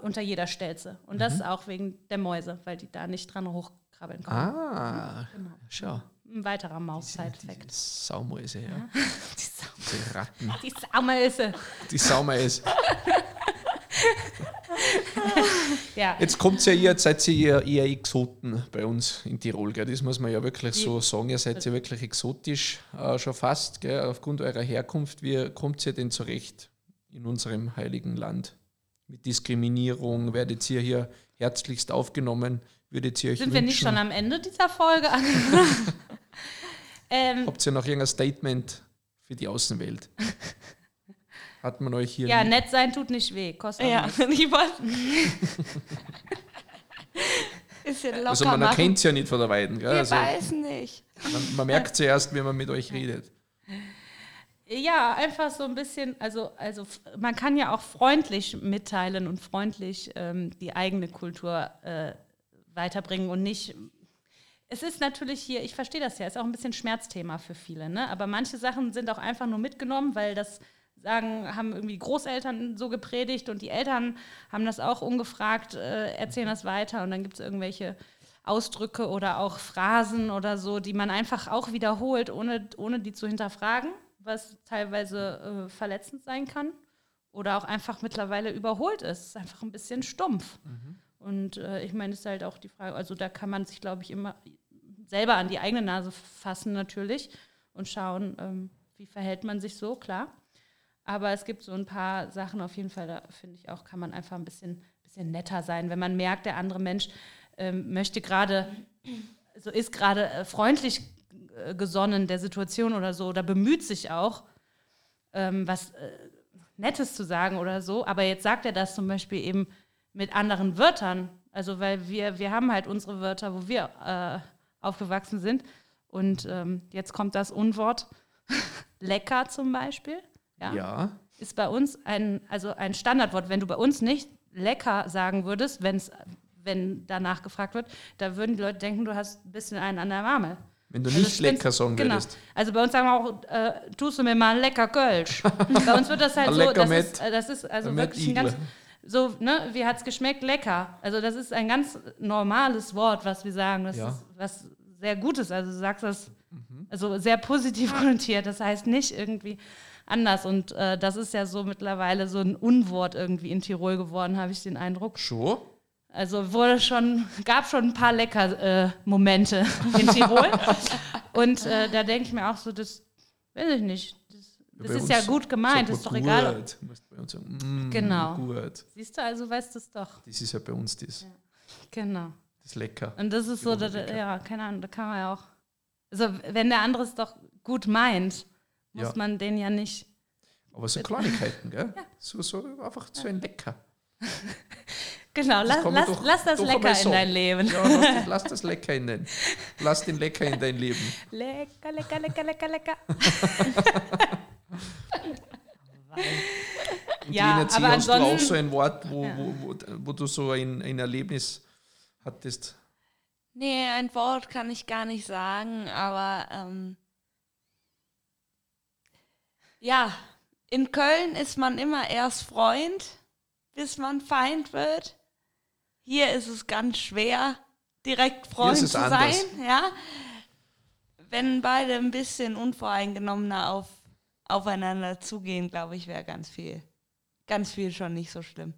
Unter jeder Stelze. Und das auch wegen der Mäuse, weil die da nicht dran hochkrabbeln können. Ah, Genau. schau. Ein weiterer Die Maus-Side-Fact. Saumäuse, ja. Die, Sau Die Ratten. die Saumäuse. Die Saumäuse. Ja. Jetzt kommt ja, ihr seid ihr eher, eher Exoten bei uns in Tirol, gell? das muss man ja wirklich so sagen. Ihr seid ja wirklich exotisch äh, schon fast, gell? aufgrund eurer Herkunft. Wie kommt ihr denn zurecht in unserem heiligen Land? Mit Diskriminierung werdet ihr hier herzlichst aufgenommen? Würdet ihr euch Sind wünschen? wir nicht schon am Ende dieser Folge angekommen? ähm, Habt ihr noch irgendein Statement für die Außenwelt? Hat man euch hier ja, lieb? nett sein tut nicht weh. Kostet Ja, nichts. ich wollte. Bisschen locker Also man erkennt es ja nicht von der Weiden. Gell? Wir Also weiß nicht. man, man merkt zuerst, wenn man mit euch redet. Ja, einfach so ein bisschen, also, also man kann ja auch freundlich mitteilen und freundlich ähm, die eigene Kultur äh, weiterbringen und nicht. Es ist natürlich hier, ich verstehe das ja, ist auch ein bisschen Schmerzthema für viele, ne? Aber manche Sachen sind auch einfach nur mitgenommen, weil das sagen, haben irgendwie Großeltern so gepredigt und die Eltern haben das auch ungefragt, äh, erzählen das weiter und dann gibt es irgendwelche Ausdrücke oder auch Phrasen oder so, die man einfach auch wiederholt, ohne, ohne die zu hinterfragen, was teilweise äh, verletzend sein kann oder auch einfach mittlerweile überholt ist. Es ist einfach ein bisschen stumpf. Und äh, ich meine, es ist halt auch die Frage, also da kann man sich, glaube ich, immer selber an die eigene Nase fassen natürlich und schauen, ähm, wie verhält man sich so, klar. Aber es gibt so ein paar Sachen auf jeden Fall, da finde ich auch, kann man einfach ein bisschen, bisschen netter sein, wenn man merkt, der andere Mensch ähm, möchte gerade, so ist gerade äh, freundlich äh, gesonnen der Situation oder so, oder bemüht sich auch, ähm, was äh, Nettes zu sagen oder so. Aber jetzt sagt er das zum Beispiel eben mit anderen Wörtern. Also, weil wir, wir haben halt unsere Wörter, wo wir äh, aufgewachsen sind. Und ähm, jetzt kommt das Unwort lecker zum Beispiel. Ja. Ja. Ist bei uns ein, also ein Standardwort. Wenn du bei uns nicht lecker sagen würdest, wenn's, wenn danach gefragt wird, da würden die Leute denken, du hast ein bisschen einen an der Marmel. Wenn du Also nicht lecker sagen genau. würdest. Also bei uns sagen wir auch, äh, tust du mir mal lecker Kölsch. bei uns wird das halt so, das ist, äh, das ist also wirklich ein ganz, so, ne, wie hat's geschmeckt? Lecker. Also das ist ein ganz normales Wort, was wir sagen. Das Ja. ist was sehr Gutes. Also du sagst das, Mhm. also sehr positiv konnotiert. Das heißt nicht irgendwie anders. Und äh, das ist ja so mittlerweile so ein Unwort irgendwie in Tirol geworden, habe ich den Eindruck. Schon? Also wurde schon, gab schon ein paar lecker äh, Momente in Tirol. Und äh, da denke ich mir auch so, das weiß ich nicht. Das, das ist ja gut gemeint, ist doch egal. Gut. Uns sagen, mm, Genau. Gut. Siehst du, also weißt du es doch. Das ist ja bei uns das. Genau. Das ist lecker. Und das ist so, da, ja, keine Ahnung, da kann man ja auch. Also, wenn der andere es doch gut meint, muss Ja. man den ja nicht. Aber so Kleinigkeiten, gell? So, so einfach so ein Lecker. Genau, lass, man lass, doch- lass das lecker in dein Leben. Ja, lass das, lass das lecker in dein, lass den lecker in dein Leben. Lecker, lecker, lecker, lecker, lecker. Und Ja, Lena, aber hast du auch so ein Wort, wo, Ja. wo, wo, wo du so ein, ein Erlebnis hattest? Nee, ein Wort kann ich gar nicht sagen, aber ähm, ja, in Köln ist man immer erst Freund, bis man Feind wird. Hier ist es ganz schwer, direkt Freund zu anders. sein, ja. Wenn beide ein bisschen unvoreingenommener auf, aufeinander zugehen, glaube ich, wäre ganz viel, ganz viel schon nicht so schlimm.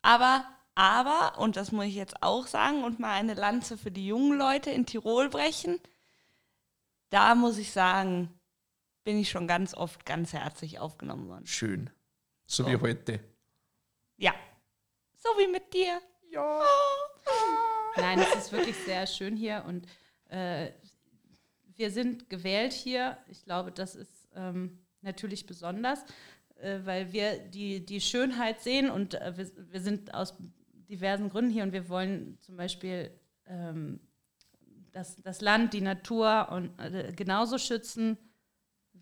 Aber, aber, und das muss ich jetzt auch sagen und mal eine Lanze für die jungen Leute in Tirol brechen, da muss ich sagen, bin ich schon ganz oft ganz herzlich aufgenommen worden. Schön. So So. wie heute. Ja. So wie mit dir. Ja. Nein, es ist wirklich sehr schön hier und äh, wir sind gewählt hier. Ich glaube, das ist, ähm, natürlich besonders, äh, weil wir die, die Schönheit sehen und äh, wir, wir sind aus diversen Gründen hier und wir wollen zum Beispiel ähm, das, das Land, die Natur und, äh, genauso schützen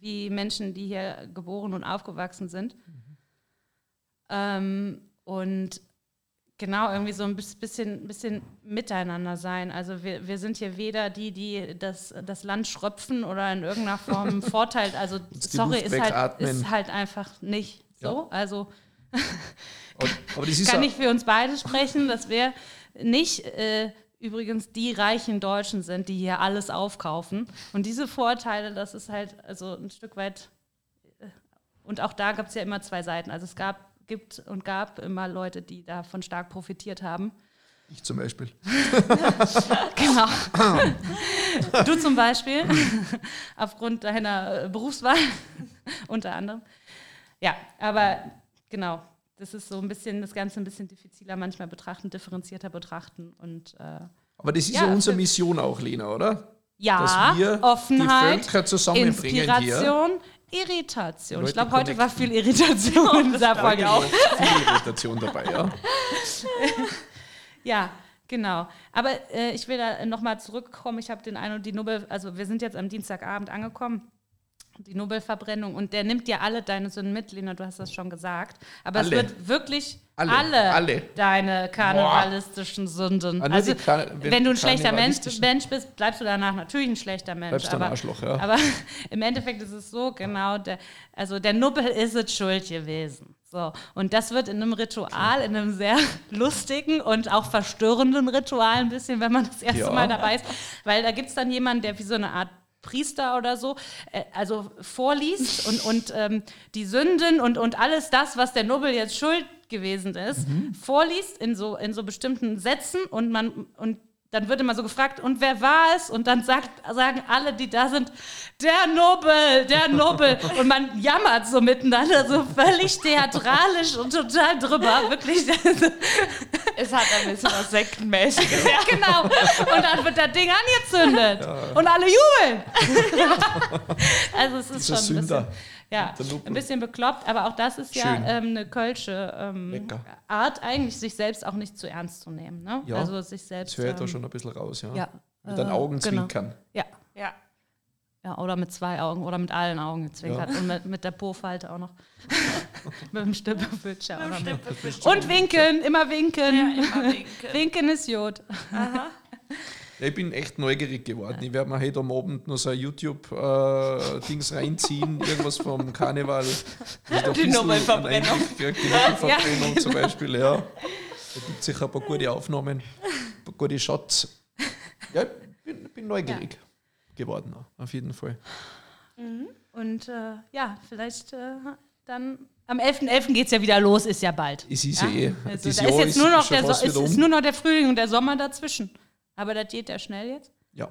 wie Menschen, die hier geboren und aufgewachsen sind. Mhm. Ähm, und genau irgendwie so ein bisschen, bisschen miteinander sein. Also wir, wir sind hier weder die, die das, das Land schröpfen oder in irgendeiner Form Vorteil. Also sorry, ist halt, ist halt einfach nicht so. Ja. Also kann ich für uns beide sprechen, dass wir nicht äh, übrigens die reichen Deutschen sind, die hier alles aufkaufen. Und diese Vorteile, das ist halt also ein Stück weit, äh, und auch da gab es ja immer zwei Seiten. Also es gab, gibt und gab immer Leute, die davon stark profitiert haben. Ich zum Beispiel. genau. du zum Beispiel, aufgrund deiner äh, Berufswahl unter anderem. Ja, aber genau, das ist so ein bisschen das Ganze ein bisschen diffiziler manchmal betrachten, differenzierter betrachten und äh, aber das ist ja, ja unsere Mission auch, Lena, oder? Ja, Dass wir Offenheit, die Völker zusammenbringen Inspiration, hier. Irritation. Ich glaube, heute war viel Irritation in dieser Folge auch. Viel Irritation dabei, ja. ja, genau. Aber äh, ich will da nochmal zurückkommen. Ich habe den einen und die Nobel, also wir sind jetzt am Dienstagabend angekommen die Nobelverbrennung. Und der nimmt ja alle deine Sünden mit, Lena, du hast das schon gesagt. Aber alle. es wird wirklich alle, alle, alle. deine karnevalistischen Boah. Sünden. Alle also, wenn du ein schlechter Mensch, Mensch, bist, bleibst du danach natürlich ein schlechter Mensch. Bleibst aber, ein Arschloch, ja. aber im Endeffekt ist es so, genau, der, also der Nubbel ist es schuld gewesen. So, und das wird in einem Ritual, in einem sehr lustigen und auch verstörenden Ritual ein bisschen, wenn man das erste ja. Mal dabei ist, weil da gibt es dann jemanden, der wie so eine Art Priester oder so, äh, also vorliest und, und ähm, die Sünden und, und alles das, was der Nobel jetzt schuld gewesen ist, mhm. vorliest in so, in so bestimmten Sätzen und man und dann wird immer so gefragt, und wer war es? Und dann sagt, sagen alle, die da sind, der Nobel, der Nobel. Und man jammert so miteinander, so völlig theatralisch und total drüber. Wirklich. Es hat ein bisschen was Sektenmäßiges. Ja, genau. Und dann wird das Ding angezündet. Ja. Und alle jubeln. also es ist schon ein bisschen ja, ein bisschen bekloppt, aber auch das ist ja ähm, eine kölsche ähm, Art, eigentlich sich selbst auch nicht zu ernst zu nehmen. Ne? Ja, also sich selbst. Das hört ähm, da schon ein bisschen raus, ja. ja mit den Augenzwinkern. Genau. Ja. ja. Ja, oder mit zwei Augen oder mit allen Augen gezwinkert. Ja. Und mit, mit der Po-Falte auch noch. mit dem Stippefitscher. Und winken, immer winken. Ja, immer winken. winken ist Jod. Aha. Ich bin echt neugierig geworden. Ich werde mir heute am Abend noch so ein YouTube-Dings äh, reinziehen, irgendwas vom Karneval. Die Nobelverbrennung ja. zum Beispiel, ja. Da gibt es sicher ein paar gute Aufnahmen, ein paar gute Shots. Ja, ich bin, bin neugierig ja. geworden, auf jeden Fall. Mhm. Und äh, ja, vielleicht äh, dann am 11.11. .11. geht es ja wieder los, ist ja bald. Es ist ja, eh. Also, da ist jetzt nur noch, der so ist, ist nur noch der Frühling und der Sommer dazwischen. Aber das geht ja schnell jetzt? Ja.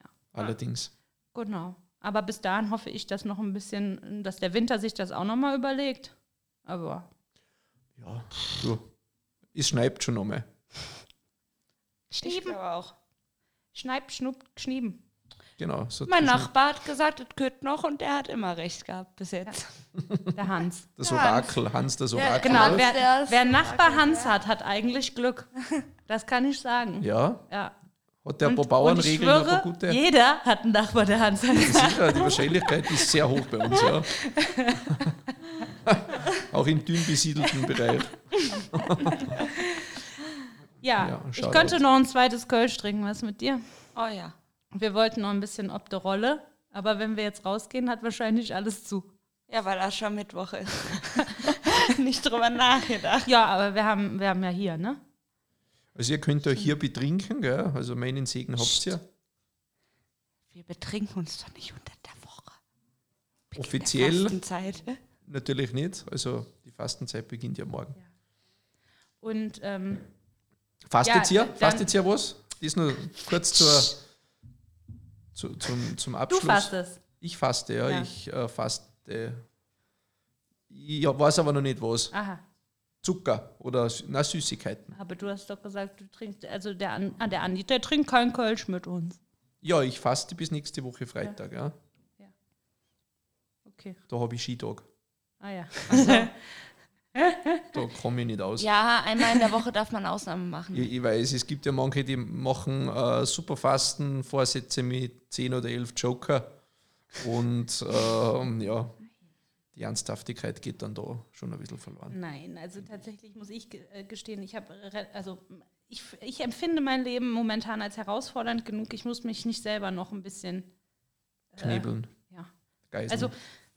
ja. Allerdings. Genau. Aber bis dahin hoffe ich, dass noch ein bisschen, dass der Winter sich das auch nochmal überlegt. Aber. Ja, du. Es schneibt schon nochmal. Schnieben. Ich auch. Schneib, schnupp, schnieben. Genau. So mein Nachbar hat gesagt, es könnte noch und der hat immer recht gehabt bis jetzt. Ja. Der Hans. Das Orakel, Hans, das Orakel. Ja, genau, wer, wer Nachbar Hans hat, hat eigentlich Glück. Das kann ich sagen. Ja? Ja. Hat der ein paar Bauernregeln und ein gute? Jeder hat einen Nachbar, der Hans Sicher, die Wahrscheinlichkeit ist sehr hoch bei uns, ja. Auch im dünn besiedelten Bereich. ja, ja ich könnte noch ein zweites Kölsch trinken, was mit dir? Oh ja. Wir wollten noch ein bisschen ob der Rolle, aber wenn wir jetzt rausgehen, hat wahrscheinlich alles zu. Ja, weil Aschermittwoch ist. Nicht drüber nachgedacht. Ja, aber wir haben, wir haben ja hier, ne? Also ihr könnt euch hier betrinken, gell? also meinen Segen habt ihr. Wir betrinken uns doch nicht unter der Woche. Beginn Offiziell der Fastenzeit. natürlich nicht. Also die Fastenzeit beginnt ja morgen. Ja. Und ähm, fastet ja, ihr? Fastet ihr was? Das ist nur kurz zur, zu, zum, zum Abschluss. Du fastest. Ich faste, ja. ja. Ich äh, faste. Ich weiß aber noch nicht was. Aha. Zucker oder na, Süßigkeiten. Aber du hast doch gesagt, du trinkst, also der, An ah, der Andi, der trinkt kein Kölsch mit uns. Ja, ich faste bis nächste Woche Freitag, ja. ja. ja. Okay. Da habe ich Skitag. Ah ja. Da komme ich nicht aus. Ja, einmal in der Woche darf man Ausnahmen machen. Ich, ich weiß, es gibt ja manche, die machen äh, Superfasten, Vorsätze mit 10 oder 11 Joker. Und ähm, ja, die Ernsthaftigkeit geht dann da schon ein bisschen verloren. Nein, also tatsächlich muss ich äh, gestehen, ich habe, also ich, ich empfinde mein Leben momentan als herausfordernd genug. Ich muss mich nicht selber noch ein bisschen, Knebeln, ja. geiseln. Also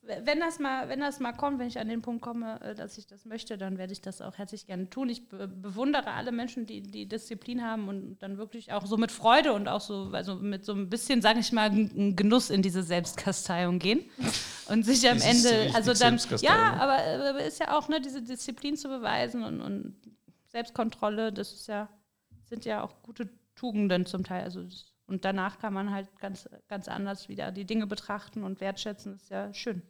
wenn das mal, wenn das mal kommt, wenn ich an den Punkt komme, äh, dass ich das möchte, dann werde ich das auch herzlich gerne tun. Ich be bewundere alle Menschen, die die Disziplin haben und dann wirklich auch so mit Freude und auch so, also mit so ein bisschen, sage ich mal, Genuss in diese Selbstkasteiung gehen und sich am Ende, also dann, ja, aber äh, ist ja auch ne, diese Disziplin zu beweisen und, und Selbstkontrolle, das ist ja, sind ja auch gute Tugenden zum Teil. Also das, und danach kann man halt ganz, ganz anders wieder die Dinge betrachten und wertschätzen. Das ist ja schön.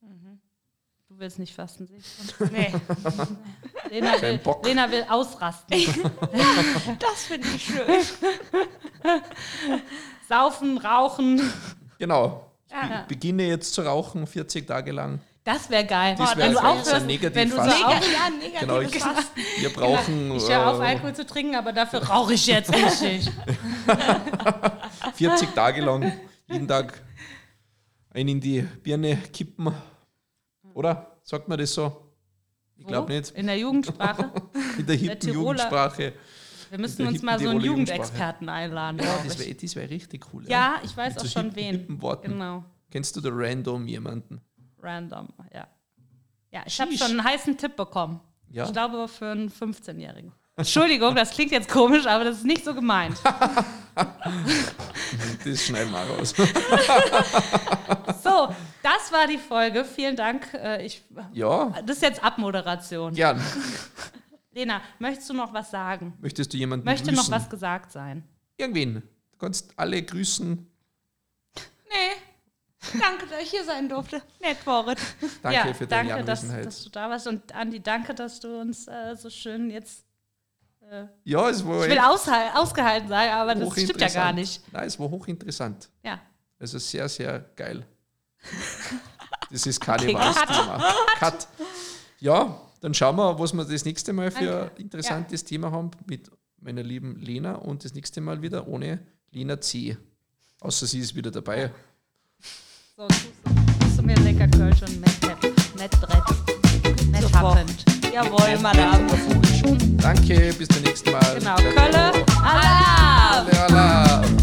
Ne? Du willst nicht fasten, sehe ich. Nee, Lena will. Lena will ausrasten. das finde ich schön. Saufen, rauchen. genau. Ich Ja. be- beginne jetzt zu rauchen, 40 Tage lang. Das wäre geil. Das wenn wär du jetzt ein aufhörst, Negativ- wenn du so auf, Ja, negatives Genau, ich- Fasten. Wir brauchen ich höre auf, äh, Alkohol zu trinken, aber dafür rauche ich jetzt richtig. 40 Tage lang jeden Tag einen in die Birne kippen. Oder? Sagt man das so? Ich glaube nicht. In der Jugendsprache. In der hippen Tiroler- Jugendsprache. Wir müssen der uns mal so einen Jugendexperten einladen. Ja, das wäre wär richtig cool. ja, ich weiß Mit auch so schon wen. hippen Worten. Genau. Kennst du da random jemanden? Random, ja. Ja, ich habe schon einen heißen Tipp bekommen. Ja. Ich glaube für einen 15-Jährigen. Entschuldigung, das klingt jetzt komisch, aber das ist nicht so gemeint. Das schneiden wir raus. So, das war die Folge. Vielen Dank. Äh, Ich, Ja, das ist jetzt Abmoderation. gern. Lena, möchtest du noch was sagen? Möchtest du jemanden Möchte grüßen? noch was gesagt sein? Irgendwen. Du kannst alle grüßen. Nee. Danke, dass ich hier sein durfte. Nett, Borit. Danke ja, für deine danke, dass, Anwesenheit. dass du da warst. Und Andi, danke, dass du uns äh, so schön jetzt. Äh, ja, es war ich will ausgehalten sein, aber das stimmt ja gar nicht. Nein, es war hochinteressant. Ja. Also sehr, sehr geil. Das ist Karnevalsthema. Cut. Ja, dann schauen wir, was wir das nächste Mal für Danke. ein interessantes Thema haben mit meiner lieben Lena und das nächste Mal wieder ohne Lena C. Außer sie ist wieder dabei. So, tust du, tust du mir lecker Kölsch und nett, nett Brett. Happend. Jawohl, Madame. Danke, bis zum nächsten Mal. Genau, Kölle! Alle, alle.